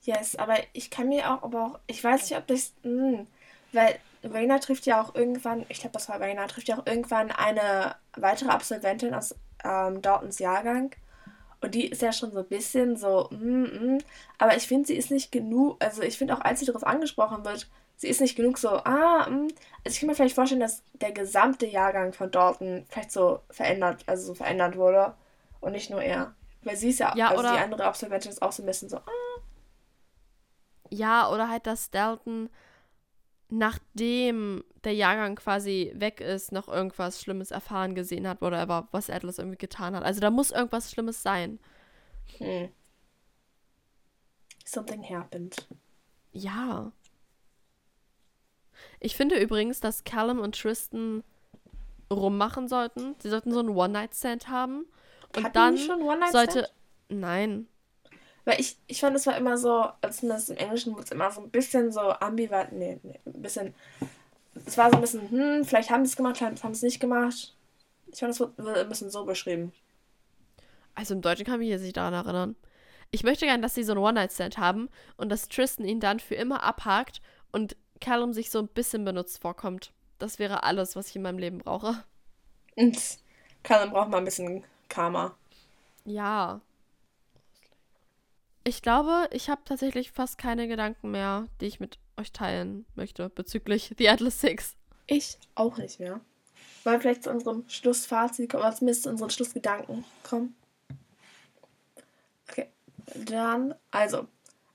Yes, aber ich kann mir auch, aber auch, ich weiß nicht, ob das, mh, weil Raina trifft ja auch irgendwann, ich glaube, das war Raina, trifft ja auch irgendwann eine weitere Absolventin aus ähm, Daltons Jahrgang. Und die ist ja schon so ein bisschen so, mm, mm. aber ich finde, sie ist nicht genug, also ich finde auch, als sie darauf angesprochen wird, sie ist nicht genug so, ah, mm. Also ich kann mir vielleicht vorstellen, dass der gesamte Jahrgang von Dalton vielleicht so verändert, also so verändert wurde und nicht nur er. Weil sie ist ja, Ja, also die andere Absolventin ist auch so ein bisschen so, ah, Ja, oder halt, dass Dalton, nachdem der Jahrgang quasi weg ist, noch irgendwas Schlimmes erfahren gesehen hat, whatever, was Atlas irgendwie getan hat. Also da muss irgendwas Schlimmes sein. Hm. Something happened. Ja. Ich finde übrigens, dass Callum und Tristan rummachen sollten. Sie sollten so einen One-Night-Stand haben. Und Hatten dann schon One Night sollte. Nein. Weil ich, ich fand, es war immer so, als das im Englischen wurde es immer so ein bisschen so ambivalent. Nee, nee, ein bisschen. Es war so ein bisschen, hm, vielleicht haben sie es gemacht, vielleicht haben sie es nicht gemacht. Ich fand, es wurde, ein bisschen so beschrieben. Also im Deutschen kann ich mich jetzt nicht daran erinnern. Ich möchte gerne, dass sie so einen One-Night-Stand haben und dass Tristan ihn dann für immer abhakt und Callum sich so ein bisschen benutzt vorkommt. Das wäre alles, was ich in meinem Leben brauche. Und Callum braucht mal ein bisschen Karma. Ja. Ich glaube, ich habe tatsächlich fast keine Gedanken mehr, die ich mit euch teilen möchte bezüglich The Atlas Six. Ich auch nicht mehr. Wollen wir vielleicht zu unserem Schlussfazit kommen, oder zumindest zu unseren Schlussgedanken kommen? Okay, dann, also,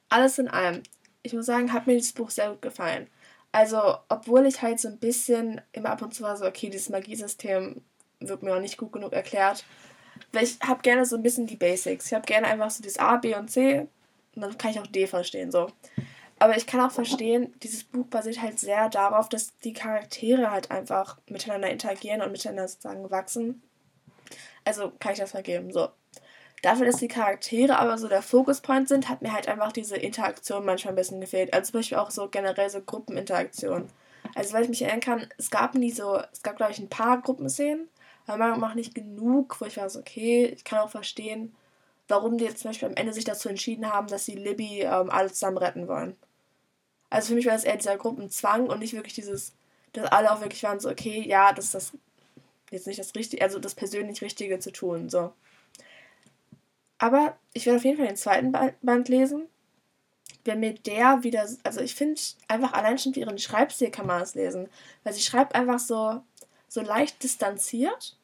alles in allem. Ich muss sagen, hat mir dieses Buch sehr gut gefallen. Also, obwohl ich halt so ein bisschen immer ab und zu war so, okay, dieses Magiesystem wird mir auch nicht gut genug erklärt. Weil ich habe gerne so ein bisschen die Basics. Ich habe gerne einfach so dieses A, B und C und dann kann ich auch D verstehen, so. Aber ich kann auch verstehen, dieses Buch basiert halt sehr darauf, dass die Charaktere halt einfach miteinander interagieren und miteinander sozusagen wachsen. Also kann ich das vergeben, so. Dafür, dass die Charaktere aber so der Fokuspunkt sind, hat mir halt einfach diese Interaktion manchmal ein bisschen gefehlt. Also zum Beispiel auch so generell so Gruppeninteraktion. Also weil ich mich erinnern kann, es gab nie so, es gab glaube ich ein paar Gruppenszenen, aber man macht nicht genug, wo ich war so, okay, ich kann auch verstehen, warum die jetzt zum Beispiel am Ende sich dazu entschieden haben, dass sie Libby ähm, alle zusammen retten wollen. Also für mich war es eher dieser Gruppenzwang und nicht wirklich dieses, dass alle auch wirklich waren so, okay, ja, das ist das jetzt nicht das Richtige, also das persönlich Richtige zu tun, so. Aber ich werde auf jeden Fall den zweiten Band lesen. Wenn mir der wieder, also ich finde einfach allein schon für ihren Schreibstil kann man es lesen. Weil sie schreibt einfach so, so leicht distanziert.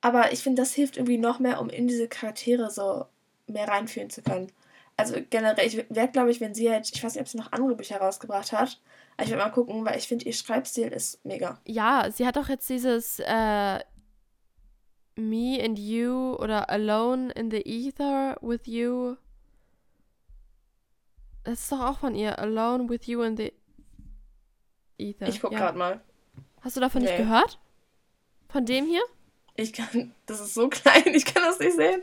Aber ich finde, das hilft irgendwie noch mehr, um in diese Charaktere so mehr reinfühlen zu können. Also generell, ich werde, glaube ich, wenn sie halt, ich weiß nicht, ob sie noch andere Bücher rausgebracht hat, aber ich werde mal gucken, weil ich finde, ihr Schreibstil ist mega. Ja, sie hat auch jetzt dieses äh, Me and You oder Alone in the Ether with You. Das ist doch auch von ihr. Alone with You in the Ether. Ich guck ja. gerade mal. Hast du davon nee. nicht gehört? Von dem hier? Ich kann. Das ist so klein, ich kann das nicht sehen.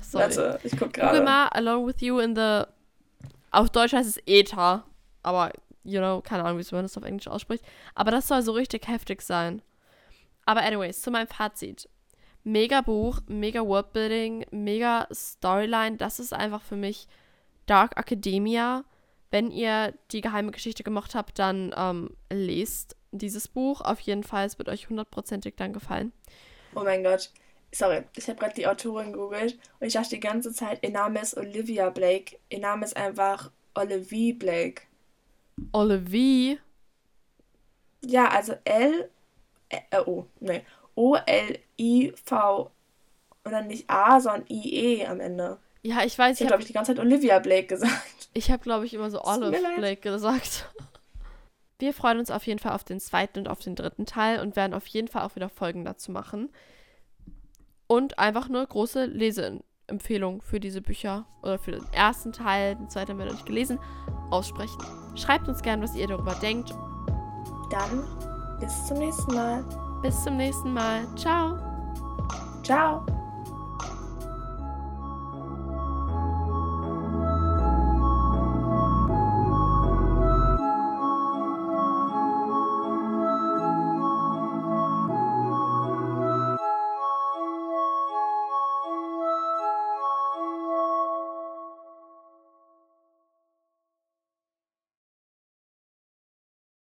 Sorry. Warte, ich guck gerade. Guck mal, Alone with You in the. Auf Deutsch heißt es Ether. Aber, you know, keine Ahnung, wie man das auf Englisch ausspricht. Aber das soll so richtig heftig sein. Aber anyways, zu meinem Fazit. Mega Buch, mega Worldbuilding, mega Storyline. Das ist einfach für mich Dark Academia. Wenn ihr die geheime Geschichte gemocht habt, dann ähm, lest dieses Buch. Auf jeden Fall, es wird euch hundertprozentig dann gefallen. Oh mein Gott. Sorry, ich habe gerade die Autorin gegoogelt und ich dachte die ganze Zeit, ihr Name ist Olivia Blake. Ihr Name ist einfach Olivie Blake. Olivie? Ja, also L äh, O, nee, O-L-I-V und dann nicht A, sondern I-E am Ende. Ja, ich weiß. Ich habe, glaube ich, die ganze Zeit Olivia Blake gesagt. Ich habe, glaube ich, immer so Olive Blake gesagt. Wir freuen uns auf jeden Fall auf den zweiten und auf den dritten Teil und werden auf jeden Fall auch wieder Folgen dazu machen. Und einfach eine große Leseempfehlung für diese Bücher oder für den ersten Teil, den zweiten haben wir noch nicht gelesen, aussprechen. Schreibt uns gerne, was ihr darüber denkt. Dann bis zum nächsten Mal. Bis zum nächsten Mal. Ciao. Ciao.